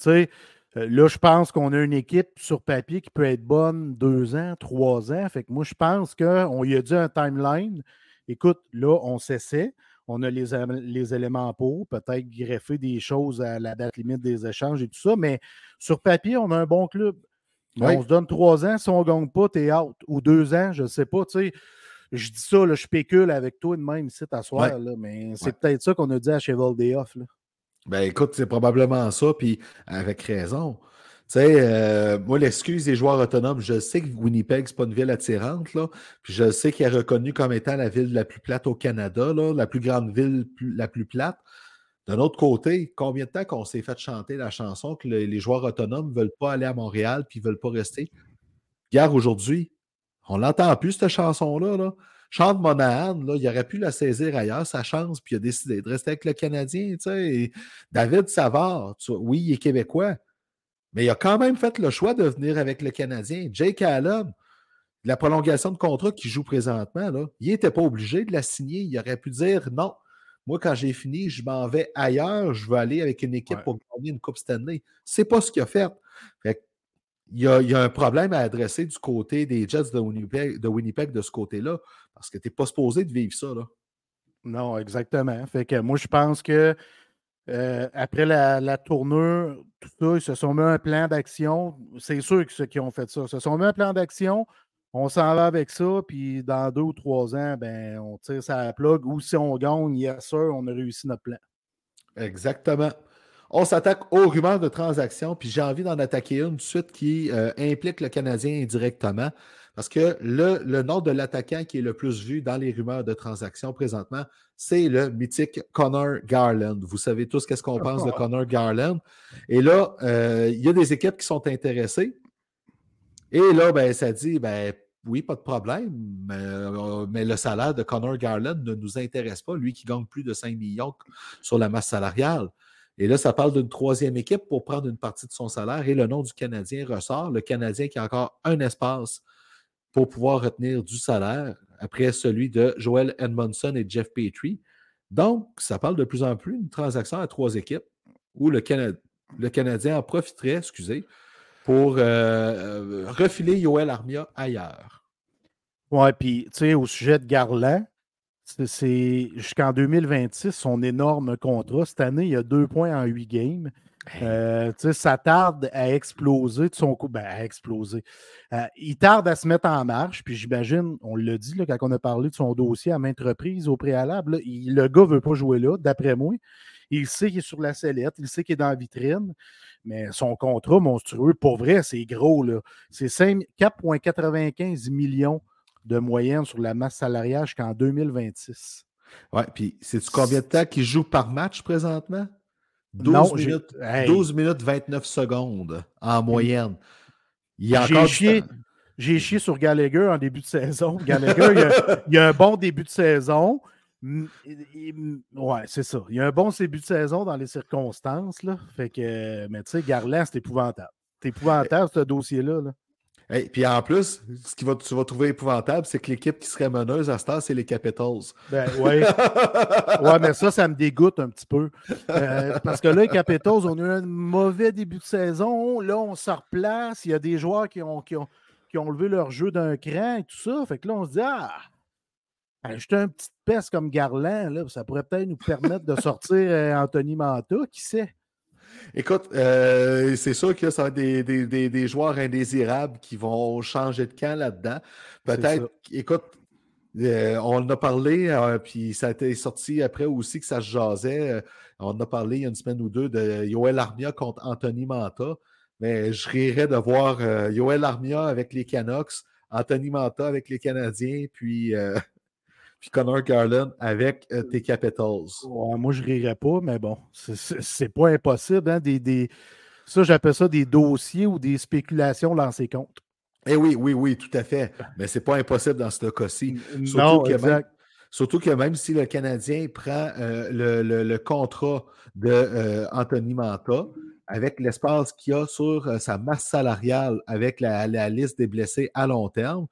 Euh, là, je pense qu'on a une équipe sur papier qui peut être bonne deux ans, trois ans. Fait que moi, je pense qu'on lui a dit un timeline. Écoute, là, on s'essaie. On a les, les éléments pour, peut-être greffer des choses à la date limite des échanges et tout ça. Mais sur papier, on a un bon club. On se donne trois ans, si on ne gagne pas, t'es out. Ou deux ans, je ne sais pas. Tu sais, je dis ça, je spécule avec toi de même ici t'asseoir, là, mais c'est peut-être ça qu'on a dit à Cheval Day Off. Là. Ben écoute, c'est probablement ça, puis avec raison. Tu sais, euh, moi, l'excuse des joueurs autonomes, je sais que Winnipeg, c'est pas une ville attirante, là, puis je sais qu'il est reconnu comme étant la ville la plus plate au Canada, là, la plus grande ville la plus plate. D'un autre côté, combien de temps qu'on s'est fait chanter la chanson que les joueurs autonomes ne veulent pas aller à Montréal puis ne veulent pas rester? Hier, aujourd'hui, on l'entend plus, cette chanson-là. Là. Chante Monahan, là, il aurait pu la saisir ailleurs, sa chance, puis il a décidé de rester avec le Canadien. David Savard, oui, il est québécois, mais il a quand même fait le choix de venir avec le Canadien. Jake Allen, la prolongation de contrat qu'il joue présentement, là, il n'était pas obligé de la signer. Il aurait pu dire non, moi, quand j'ai fini, je m'en vais ailleurs, je veux aller avec une équipe pour gagner une Coupe Stanley. C'est pas ce qu'il a fait. il, y a, un problème à adresser du côté des Jets de Winnipeg de, Winnipeg de ce côté-là, parce que tu n'es pas supposé de vivre ça. Là. Non, exactement. Fait que moi, je pense que euh, après la, la, tournure, tout ça, ils se sont mis un plan d'action. C'est sûr que ceux qui ont fait ça, se sont mis un plan d'action on s'en va avec ça, puis dans deux ou trois ans, ben, on tire ça à la plug, ou si on gagne, yes sir, on a réussi notre plan. Exactement. On s'attaque aux rumeurs de transactions, puis j'ai envie d'en attaquer une de suite qui euh, implique le Canadien indirectement, parce que le, le nom de l'attaquant qui est le plus vu dans les rumeurs de transactions présentement, c'est le mythique Connor Garland. Vous savez tous qu'est-ce qu'on pense de Connor Garland. Et là, euh, il y a des équipes qui sont intéressées. Et là, ben, ça dit, ben, oui, pas de problème, euh, mais, le salaire de Connor Garland ne nous intéresse pas, lui qui gagne plus de 5 millions sur la masse salariale. Et là, ça parle d'une troisième équipe pour prendre une partie de son salaire et le nom du Canadien ressort. Le Canadien qui a encore un espace pour pouvoir retenir du salaire après celui de Joel Edmondson et Jeff Petrie. Donc, ça parle de plus en plus d'une transaction à trois équipes où le, le Canadien en profiterait, excusez, pour euh, euh, refiler Yoel Armia ailleurs. Ouais, puis, tu sais, au sujet de Garland, c'est jusqu'en 2026 son énorme contrat. Cette année, il y a deux points en huit games. Euh, ça tarde à exploser de son coup. Ben, à exploser. Euh, il tarde à se mettre en marche. Puis j'imagine, on l'a dit là, quand on a parlé de son dossier à maintes reprises au préalable, le gars ne veut pas jouer là, d'après moi. Il sait qu'il est sur la sellette, il sait qu'il est dans la vitrine. Mais son contrat monstrueux, pour vrai, c'est gros. C'est 4,95 millions de moyenne sur la masse salariale jusqu'en 2026. Ouais, puis sais-tu combien de temps qu'il joue par match présentement? 12, minutes, 12 minutes 29 secondes en moyenne. J'ai chié, chié, sur Gallagher en début de saison. Gallagher, il, y a, un bon début de saison. Ouais, c'est ça. Il y a un bon début de saison dans les circonstances. Là. Fait que, mais tu sais, Garland, c'est épouvantable. C'est épouvantable, ce dossier-là. Là. Et puis en plus, ce que tu vas trouver épouvantable, c'est que l'équipe qui serait meneuse à ce temps, c'est les Capitals. Ben oui. ouais, mais ça, ça me dégoûte un petit peu. Euh, parce que là, les Capitals, on a eu un mauvais début de saison. Là, on se replace. Il y a des joueurs qui ont, qui ont, qui ont levé leur jeu d'un cran et tout ça. Fait que là, on se dit, ah, ajouter un petit peste comme Garland, là, ça pourrait peut-être nous permettre de sortir euh, Anthony Manta, qui sait? Écoute, euh, c'est sûr que ça va être des, joueurs indésirables qui vont changer de camp là-dedans. Peut-être, écoute, euh, on en a parlé, euh, puis ça a été sorti après aussi que ça se jasait. on en a parlé il y a une semaine ou deux de Yoel Armia contre Anthony Manta. Mais je rirais de voir Yoel Armia avec les Canucks, Anthony Manta avec les Canadiens, puis puis Connor Garland avec euh, tes Capitals. moi, je rirais pas, mais bon, c'est pas impossible. Hein, des, Ça, j'appelle ça des dossiers ou des spéculations lancées contre. Eh oui, oui, oui, tout à fait. Mais c'est pas impossible dans ce cas-ci. Surtout, que même, surtout que même si le Canadien prend euh, le, contrat de euh, Anthony Manta, avec l'espace qu'il a sur sa masse salariale, avec la, la, liste des blessés à long terme,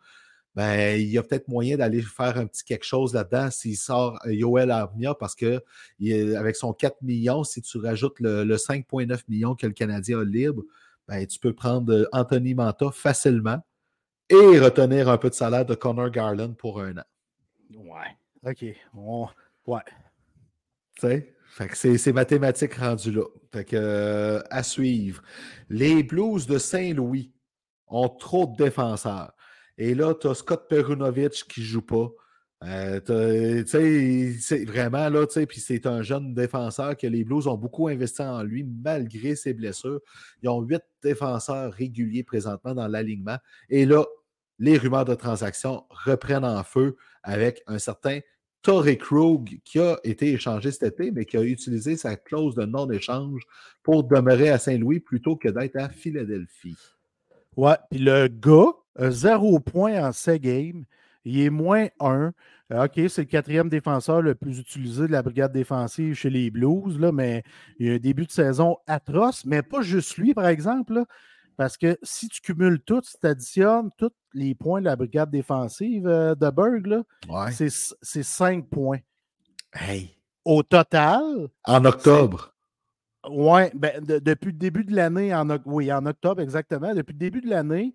ben, il y a peut-être moyen d'aller faire un petit quelque chose là-dedans s'il sort euh, Yoel Armia parce que avec son 4 millions, si tu rajoutes le, 5,9 millions que le Canadien a libre, ben, tu peux prendre euh, Anthony Manta facilement et retenir un peu de salaire de Connor Garland pour un an. Ouais. OK. Ouais. Tu sais? c'est mathématique rendu là. Fait que, euh, à suivre. Les Blues de Saint-Louis ont trop de défenseurs. Et là, tu as Scott Perunovic qui ne joue pas. Euh, c'est vraiment là, puis c'est un jeune défenseur que les Blues ont beaucoup investi en lui malgré ses blessures. Ils ont huit défenseurs réguliers présentement dans l'alignement. Et là, les rumeurs de transaction reprennent en feu avec un certain Torrey Krug qui a été échangé cet été, mais qui a utilisé sa clause de non-échange pour demeurer à Saint-Louis plutôt que d'être à Philadelphie. Ouais, puis le gars, zéro point en 7 games. Il est moins 1. Euh, OK, c'est le quatrième défenseur le plus utilisé de la brigade défensive chez les Blues, là, mais il y a un début de saison atroce, mais pas juste lui, par exemple. parce que si tu cumules tout, si tu additionnes tous les points de la brigade défensive euh, de Berg, c'est 5 points. Hey. Au total. En octobre. Oui, ben, depuis le début de l'année, en, oui, en octobre exactement, depuis le début de l'année,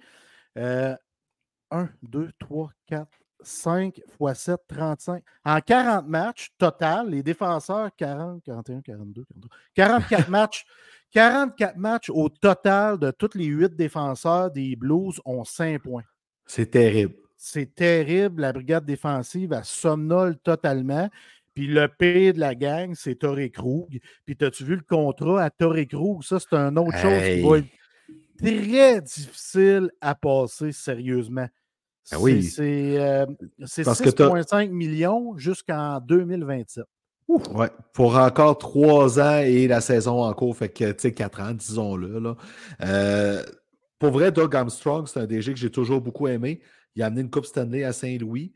1, 2, 3, 4, 5 x 7, 35. En 40 matchs total, les défenseurs, 40, 41, 42, 43, 44 matchs. 44 matchs au total de tous les 8 défenseurs des Blues ont 5 points. C'est terrible. C'est terrible. La brigade défensive, elle somnole totalement. Puis le pire de la gang, c'est Torrey Krug. Puis as-tu vu le contrat à Torrey Krug? Ça, c'est une autre chose qui va être très difficile à passer sérieusement. Ah oui. C'est 6,5 euh, millions jusqu'en 2027. Ouais, pour encore trois ans et la saison en cours, fait que, tu sais, quatre ans, disons-le. Là. Euh, pour vrai, Doug Armstrong, c'est un DG que j'ai toujours beaucoup aimé. Il a amené une Coupe Stanley à Saint-Louis,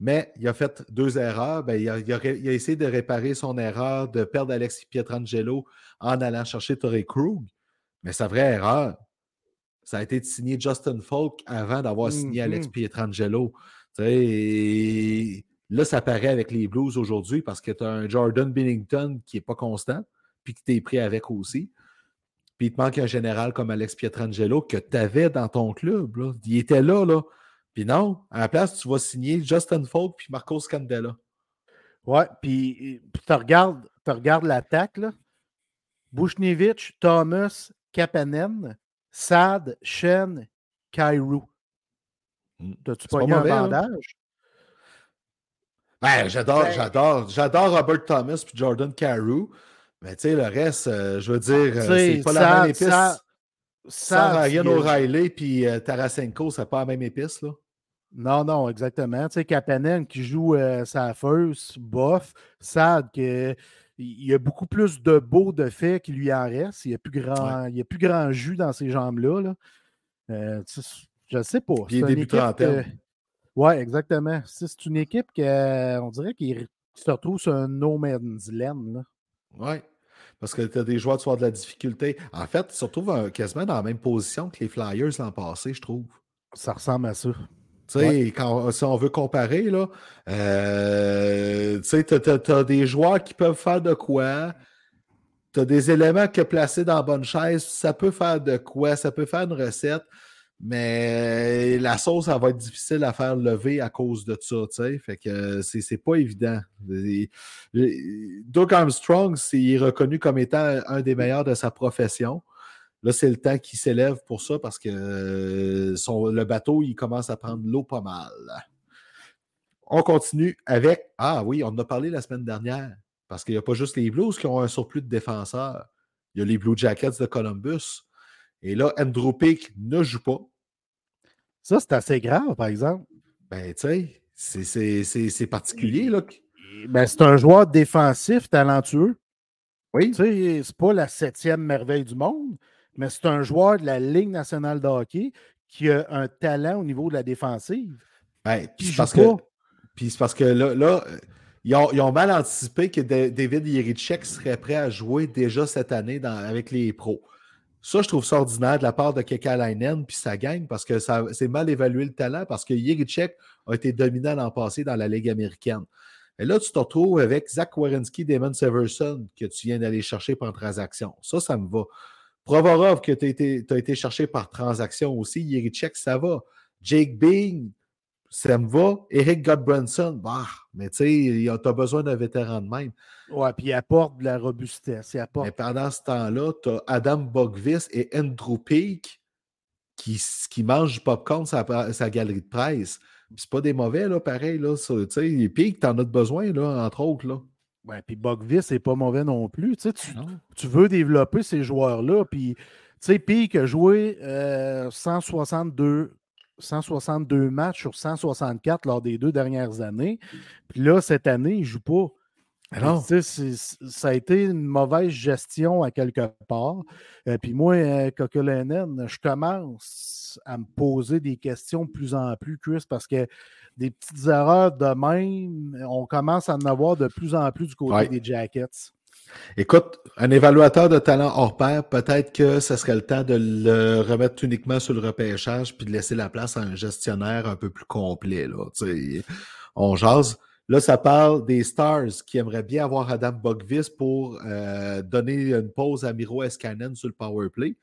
mais il a fait deux erreurs. Ben, il, a, essayé de réparer son erreur de perdre Alexis Pietrangelo en allant chercher Torrey Krug. Mais sa vraie erreur, ça a été de signer Justin Falk avant d'avoir signé Alex mm-hmm. Pietrangelo. Là, ça paraît avec les Blues aujourd'hui parce que tu as un Jordan Bennington qui n'est pas constant, puis que tu es pris avec aussi. Puis il te manque un général comme Alex Pietrangelo que tu avais dans ton club. Là. Il était là, là. Puis non, à la place, tu vas signer Justin Falk puis Marcos Candela. Ouais, puis tu regardes, regardes l'attaque, là. Bushnevich, Thomas, Kapanen, Sad, Shen, Kairu. Hmm. T'as-tu pas un bandage? Ben, j'adore, j'adore, j'adore Robert Thomas puis Jordan Carew. Mais tu sais, le reste, euh, je veux dire, euh, c'est pas la même épice. Ça, ça, Ryan O'Reilly puis euh, Tarasenko, c'est pas la même épice, là. Non, non, exactement. Tu sais, Kapanen qui joue sa first, bof, Sad, que, il y a beaucoup plus de beau de fait qu'il lui en reste. Il n'y a, plus grand, il y a plus grand jus dans ces jambes-là. Là. je ne sais pas. Puis il début trentaine. Oui, exactement. C'est une équipe qu'on dirait qu'il se retrouve sur un no man's land. Oui. Parce que tu as des joueurs qui ont de la difficulté. En fait, ils se retrouvent quasiment dans la même position que les Flyers l'an passé, je trouve. Ça ressemble à ça. Quand, si on veut comparer, là, euh, tu as, des joueurs qui peuvent faire de quoi. Tu as des éléments que placer dans la bonne chaise, ça peut faire de quoi, ça peut faire une recette. Mais la sauce, ça va être difficile à faire lever à cause de ça, tu sais. Fait que c'est pas évident. Doug Armstrong, il est reconnu comme étant un des meilleurs de sa profession. Là, c'est le temps qu'il s'élève pour ça parce que le bateau, il commence à prendre l'eau pas mal. On continue avec. Ah oui, on en a parlé la semaine dernière. Parce qu'il n'y a pas juste les Blues qui ont un surplus de défenseurs. Il y a les Blue Jackets de Columbus. Et là, Andrew Peak ne joue pas. Ça, c'est assez grave, par exemple. Ben, tu sais, c'est particulier. Là. Ben, c'est un joueur défensif talentueux. Oui. Tu sais, c'est pas la septième merveille du monde, mais c'est un joueur de la Ligue nationale de hockey qui a un talent au niveau de la défensive. Ben, puis c'est parce, que, parce que là, là ils, ont, mal anticipé que David Yerichek serait prêt à jouer déjà cette année dans, avec les pros. Ça, je trouve ça ordinaire de la part de Kekalainen puis ça gagne parce que c'est mal évalué le talent parce que Yerichek a été dominant l'an passé dans la Ligue américaine. Et là, tu te retrouves avec Zach Wierenski, Damon Severson que tu viens d'aller chercher par transaction. Ça, ça me va. Provorov, que tu as, été cherché par transaction aussi. Yerichek, ça va. Jake Bing, ça me va. Eric Godbranson, bah, mais tu sais, tu as besoin d'un vétéran de même. Ouais, puis il apporte de la robustesse. Il apporte... Mais pendant ce temps-là, tu as Adam Bogvis et Andrew Peak qui, qui mangent du popcorn sa, sa galerie de presse. C'est pas des mauvais, là, pareil. Là, tu sais, Peak, t'en as besoin, là, entre autres. Là. Ouais, puis Bogvis, c'est pas mauvais non plus. Tu, tu veux développer ces joueurs-là. Puis, tu sais, Peak a joué 162 euh, 162 matchs sur 164 lors des deux dernières années. Puis là, cette année, il ne joue pas. Alors, ça a été une mauvaise gestion à quelque part. Euh, puis moi, euh, je commence à me poser des questions de plus en plus, Chris, parce que des petites erreurs de même, on commence à en avoir de plus en plus du côté des Jackets. Écoute, un évaluateur de talent hors pair, peut-être que ce serait le temps de le remettre uniquement sur le repêchage puis de laisser la place à un gestionnaire un peu plus complet. Là. on jase. Là, ça parle des Stars qui aimeraient bien avoir Adam Bogvis pour euh, donner une pause à Miro Escanen sur le power play.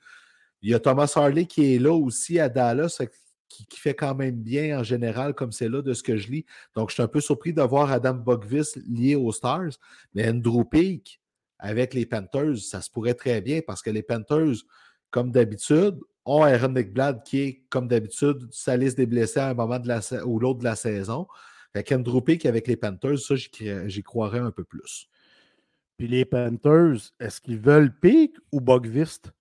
Il y a Thomas Harley qui est là aussi à Dallas, qui, fait quand même bien en général, comme c'est là de ce que je lis. Donc, je suis un peu surpris de voir Adam Bogvis lié aux Stars. Mais Andrew Peak, avec les Panthers, ça se pourrait très bien parce que les Panthers, comme d'habitude, ont Aaron Blad qui est, comme d'habitude, sa liste des blessés à un moment de la, ou l'autre de la saison. Fait Andrew Peak avec les Panthers, ça, j'y croirais un peu plus. Puis les Panthers, est-ce qu'ils veulent Peak ou Bogvist?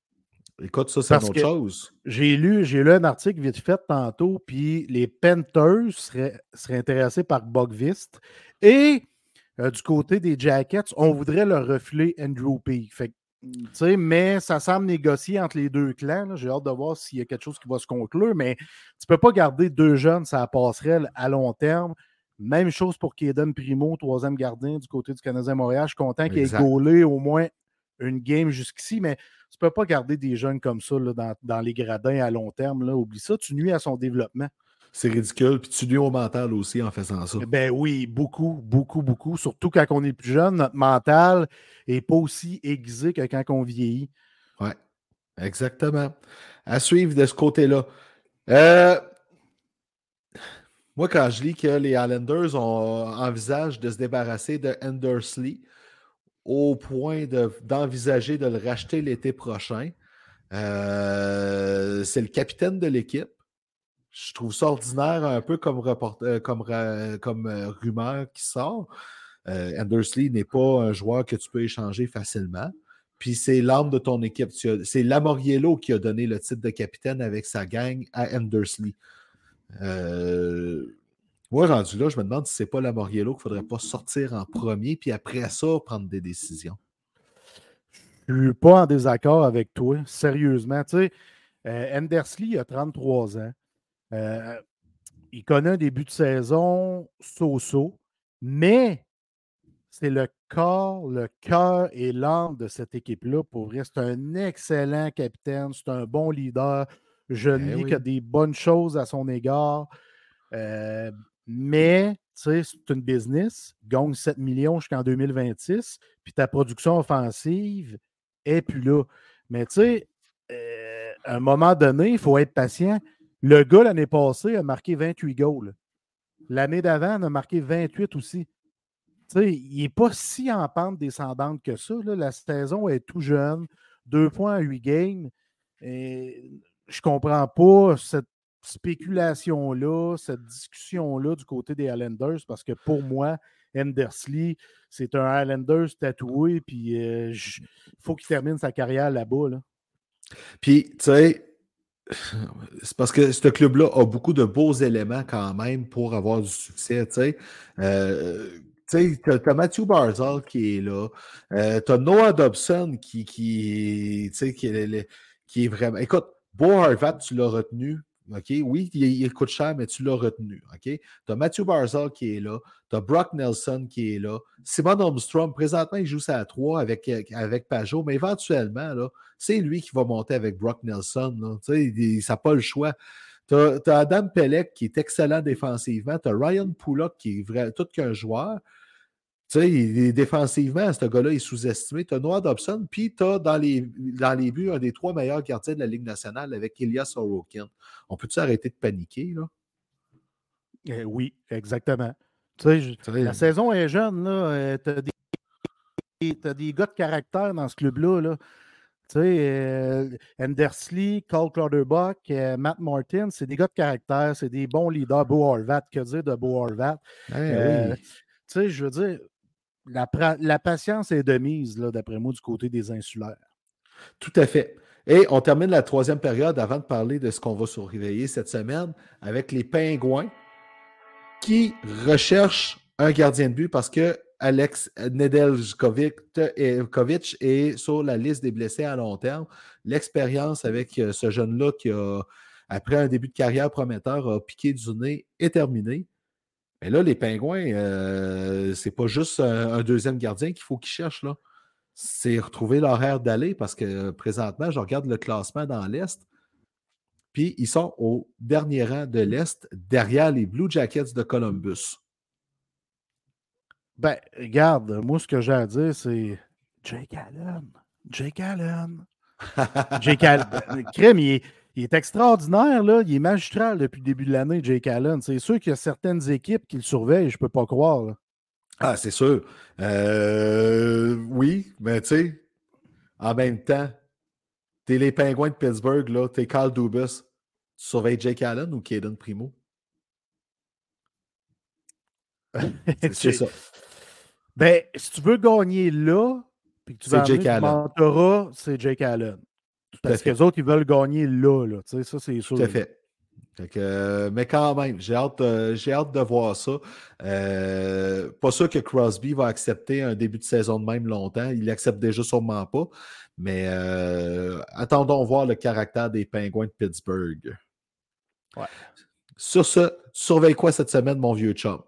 Écoute, ça, c'est autre chose. J'ai lu, j'ai lu un article vite fait tantôt, puis les Panthers seraient, seraient intéressés par Bogvist. Et euh, du côté des Jackets, on voudrait leur refiler Andrew Peak. mais ça semble négocier entre les deux clans. J'ai hâte de voir s'il y a quelque chose qui va se conclure, mais tu ne peux pas garder deux jeunes, ça passerelle à long terme. Même chose pour Kaden Primo, troisième gardien du côté du Canadien Montréal. Je suis content qu'il ait gaulé au moins une game jusqu'ici, mais tu ne peux pas garder des jeunes comme ça dans, les gradins à long terme. Là. Oublie ça, tu nuis à son développement. C'est ridicule. Puis tu nuis au mental aussi en faisant ça. Ben oui, beaucoup, beaucoup, beaucoup. Surtout quand on est plus jeune, notre mental n'est pas aussi aiguisé que quand on vieillit. Oui, exactement. À suivre de ce côté-là. Euh, moi, quand je lis que les Islanders ont, envisagent de se débarrasser de Endersley au point d'envisager de, le racheter l'été prochain, euh, c'est le capitaine de l'équipe. Je trouve ça ordinaire un peu comme, euh, comme, euh, rumeur qui sort. Endersley n'est pas un joueur que tu peux échanger facilement. Puis c'est l'âme de ton équipe. C'est Lamoriello qui a donné le titre de capitaine avec sa gang à Endersley. Moi, rendu là, je me demande si c'est pas la Moriello qu'il ne faudrait pas sortir en premier, puis après ça, prendre des décisions. Je ne suis pas en désaccord avec toi, sérieusement. Tu sais, euh, Endersley a 33 ans. Euh, il connaît un début de saison so-so, mais c'est le corps, le cœur et l'âme de cette équipe-là. Pour vrai, c'est un excellent capitaine, c'est un bon leader. Je lis qu'il y a des bonnes choses à son égard. Euh, mais, tu sais, c'est une business, gagne 7 millions jusqu'en 2026, puis ta production offensive est plus là. Mais, tu sais, euh, à un moment donné, il faut être patient. Le gars, l'année passée, a marqué 28 goals. L'année d'avant, il a marqué 28 aussi. Tu sais, il n'est pas si en pente descendante que ça. La saison est tout jeune. Deux points à 8 games. Je comprends pas cette spéculation-là, cette discussion-là du côté des Islanders, parce que pour moi, Endersley, c'est un Islanders tatoué, puis il euh, faut qu'il termine sa carrière là-bas. Puis, tu sais, c'est parce que ce club-là a beaucoup de beaux éléments quand même pour avoir du succès. Tu sais, euh, tu as, Matthew Barzal qui est là. Euh, tu as Noah Dobson qui, qui, est, qui est vraiment. Écoute, Bo Harvat, tu l'as retenu. Oui, il, coûte cher, mais tu l'as retenu. Tu as Matthew Barzal qui est là. Tu as Brock Nelson qui est là. Simon Armstrong, présentement, il joue ça à 3 avec, avec Pajot, mais éventuellement, c'est lui qui va monter avec Brock Nelson. Là. Il n'a pas le choix. Tu as, Adam Pelec qui est excellent défensivement. Tu as Ryan Pullock qui est vrai, tout qu'un joueur. Tu sais, défensivement, ce gars-là est sous-estimé. Tu as Noah Dobson, puis tu as dans les, dans les buts un des trois meilleurs gardiens de la Ligue nationale avec Elias Sorokin. On peut-tu arrêter de paniquer, là? Eh oui, exactement. Tu sais, la saison est jeune, là. Euh, tu as, des gars de caractère dans ce club-là. Là. Tu sais, euh, Endersley, Cole Clutterbuck, euh, Matt Martin, c'est des gars de caractère, c'est des bons leaders. Beau Horvat, que dire de Beau Horvat? Eh tu sais, je veux dire, la, patience est de mise, d'après moi, du côté des insulaires. Tout à fait. Et on termine la troisième période avant de parler de ce qu'on va surveiller cette semaine avec les Pingouins qui recherchent un gardien de but parce que Alex Nedeljkovic est sur la liste des blessés à long terme. L'expérience avec euh, ce jeune-là qui a, après un début de carrière prometteur, a piqué du nez est terminée. Mais là, les Pingouins, euh, c'est pas juste un, deuxième gardien qu'il faut qu'ils cherchent. là. C'est retrouver l'horaire d'aller parce que présentement, je regarde le classement dans l'Est. Puis ils sont au dernier rang de l'Est, derrière les Blue Jackets de Columbus. Ben, regarde, moi, ce que j'ai à dire, c'est Jake Allen. Jake Allen. Jake Allen. Crème, il est il est extraordinaire, là. Il est magistral depuis le début de l'année, Jake Allen. C'est sûr qu'il y a certaines équipes qui le surveillent, je ne peux pas croire. Ah, c'est sûr. Euh, oui, mais tu sais, en même temps, t'es les Pingouins de Pittsburgh, là, t'es Carl Dubus. Tu surveilles Jake Allen ou Caden Primo? c'est ça. Ben, si tu veux gagner là, puis que tu vas Jake Allen. c'est Jake Allen. Parce que les autres, ils veulent gagner là. là ça, c'est sûr. Tout à fait. Euh, mais quand même, j'ai hâte, euh, hâte de voir ça. Euh, pas sûr que Crosby va accepter un début de saison de même longtemps. Il l'accepte déjà sûrement pas. Mais attendons voir le caractère des Pingouins de Pittsburgh. Ouais. Sur ce, tu surveilles quoi cette semaine, mon vieux chum?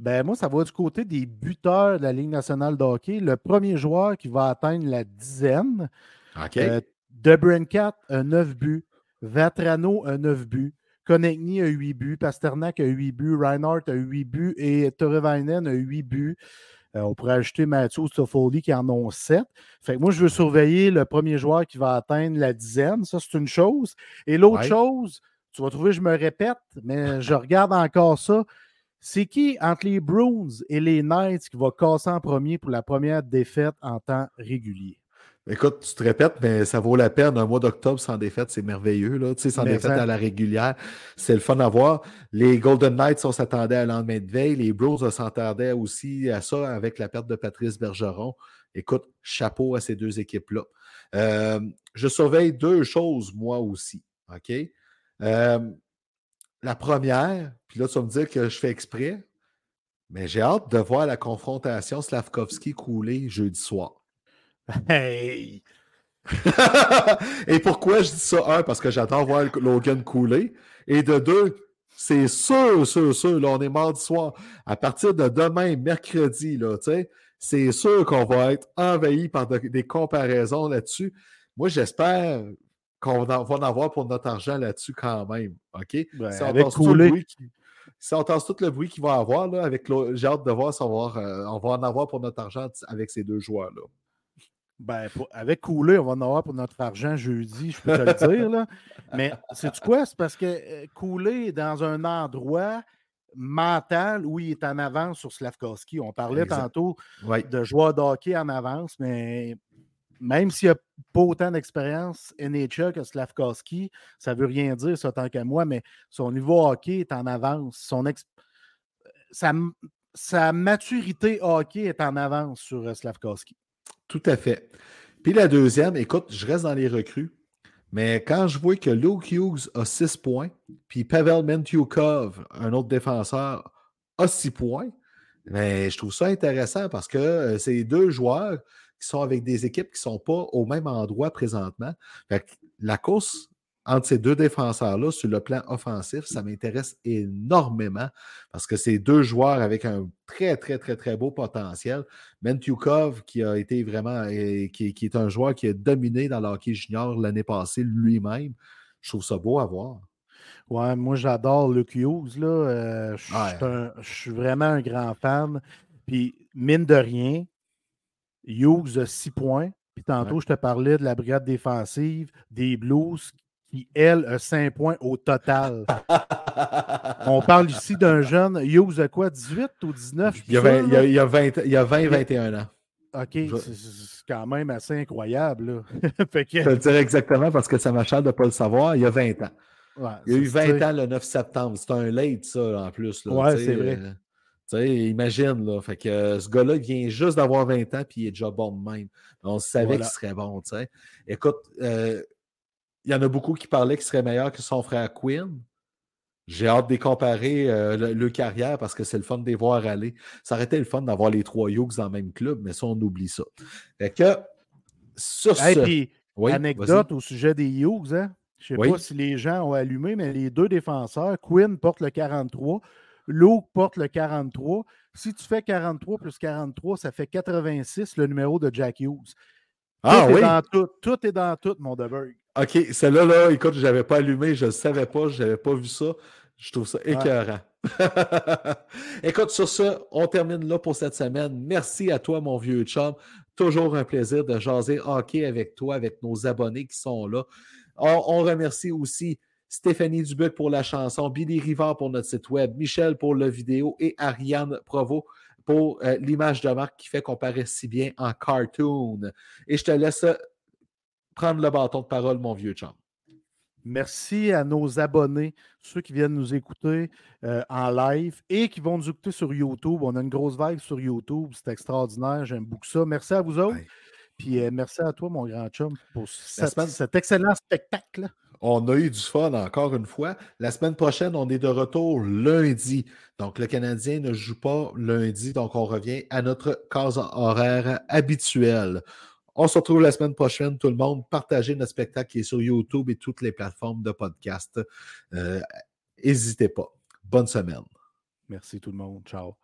Ben, moi, ça va du côté des buteurs de la Ligue nationale de hockey. Le premier joueur qui va atteindre la dizaine. OK. Debrincat, un 9 buts. Vatrano, un 9 buts. Konechny a 8 buts, Pasternak a 8 buts, Reinhardt a 8 buts et Torrevainen a 8 buts. Euh, on pourrait ajouter Matthew Stoffoli qui en ont 7. Fait que moi, je veux surveiller le premier joueur qui va atteindre la dizaine. Ça, c'est une chose. Et l'autre Ouais. chose, tu vas trouver, je me répète, mais je regarde encore ça. C'est qui entre les Bruins et les Knights qui va casser en premier pour la première défaite en temps régulier? Écoute, tu te répètes, mais ça vaut la peine. Un mois d'octobre sans défaite, c'est merveilleux. Là. Tu sais, sans Mais défaite ça- à la régulière, c'est le fun à voir. Les Golden Knights, on s'attendait à lendemain de veille. Les Bros, on s'attendait aussi à ça avec la perte de Patrice Bergeron. Écoute, chapeau à ces deux équipes-là. Euh, je surveille deux choses, moi aussi. OK? Euh, la première, puis là, tu vas me dire que je fais exprès, mais j'ai hâte de voir la confrontation Slavkovski-Coulé jeudi soir. Hey! Et pourquoi je dis ça? Un, parce que j'adore voir Logan couler. Et de deux, c'est sûr, sûr, sûr, là, on est mardi soir. À partir de demain, mercredi, là, tu sais, c'est sûr qu'on va être envahi par de- des comparaisons là-dessus. Moi, j'espère qu'on va en avoir pour notre argent là-dessus quand même. OK? Ben, Si on tout le bruit qui- si on tasse tout le bruit qu'il va avoir, là, avec j'ai hâte de voir si on va, euh, on va en avoir pour notre argent avec ces deux joueurs-là. Ben, pour- avec Coulé, on va en avoir pour notre argent jeudi, je peux te le dire. Là. Mais c'est quoi? C'est parce que euh, Coulé est dans un endroit mental où il est en avance sur Slavkovski. On parlait Exact. tantôt Oui. de joueurs de hockey en avance, mais même s'il n'a pas autant d'expérience NHL que Slavkovski, ça ne veut rien dire, ça, tant qu'à moi, mais son niveau hockey est en avance. Son ex- sa, sa maturité hockey est en avance sur euh, Slavkovski. Tout à fait. Puis la deuxième, écoute, je reste dans les recrues, mais quand je vois que Luke Hughes a 6 points, puis Pavel Mentyukov, un autre défenseur, a 6 points, mais je trouve ça intéressant parce que euh, c'est deux joueurs qui sont avec des équipes qui ne sont pas au même endroit présentement. La course entre ces deux défenseurs-là sur le plan offensif, ça m'intéresse énormément parce que c'est deux joueurs avec un très, très, très, très beau potentiel. Mentyukov, qui a été vraiment, qui, qui est un joueur qui a dominé dans le hockey junior l'année passée lui-même. Je trouve ça beau à voir. Ouais, moi j'adore Luke Hughes. Là. Euh, je, suis Ouais. un- je suis vraiment un grand fan. Puis, mine de rien, Hughes a 6 points. Puis tantôt, Ouais. je te parlais de la brigade défensive des Blues qui, elle, a 5 points au total. On parle ici d'un jeune. Hughes a quoi, 18 ou 19? Je suis Il y a, plus 20, sûr, il y a- là? il y a 20, il y a 20, 21 ans. OK, je- c'est- quand même assez incroyable. Là. fait que, Je te le dirais exactement parce que ça m'achale de ne pas le savoir. Il y a 20 ans. ouais, Il y a eu c'est- 20 ans le 9 septembre. C'est un late, ça, en plus. Sais, c'est vrai. euh, tu sais, imagine, là. Fait que euh, ce gars-là vient juste d'avoir 20 ans, puis il est déjà bon de même. On savait Voilà. qu'il serait bon, tu sais. Écoute, euh, il y en a beaucoup qui parlaient qu'il serait meilleur que son frère Quinn. J'ai hâte de comparer euh, le, le carrière parce que c'est le fun de les voir aller. Ça aurait été le fun d'avoir les trois Hughes dans le même club, mais ça, on oublie ça. Fait que, sur Hey, ce... puis, Oui, Anecdote au sujet des Hughes, hein? Je ne sais Oui. pas si les gens ont allumé, mais les deux défenseurs, Quinn porte le 43, Luke porte le 43. Si tu fais 43 plus 43, ça fait 86, le numéro de Jack Hughes. Ah tout oui? est dans tout, tout est dans tout, mon Deberg. OK, celle-là, là, écoute, je n'avais pas allumé, je ne savais pas, je n'avais pas vu ça. Je trouve ça écœurant. écoute, sur ce, on termine là pour cette semaine. Merci à toi, mon vieux chum. Toujours un plaisir de jaser hockey avec toi, avec nos abonnés qui sont là. On, on remercie aussi Stéphanie Dubuc pour la chanson, Billy Rivard pour notre site web, Michel pour la vidéo et Ariane Provo pour euh, l'image de marque qui fait qu'on paraît si bien en cartoon. Et je te laisse prendre le bâton de parole, mon vieux chum. Merci à nos abonnés, ceux qui viennent nous écouter euh, en live et qui vont nous écouter sur YouTube. On a une grosse vibe sur YouTube. C'est extraordinaire. J'aime beaucoup ça. Merci à vous autres. Ouais. Puis euh, merci à toi, mon grand chum, pour cette- semaine- cet excellent spectacle. On a eu du fun encore une fois. La semaine prochaine, on est de retour lundi. Donc, le Canadien ne joue pas lundi. Donc, on revient à notre case horaire habituelle. On se retrouve la semaine prochaine, tout le monde. Partagez notre spectacle qui est sur YouTube et toutes les plateformes de podcast. Euh, N'hésitez pas. Bonne semaine. Merci tout le monde. Ciao.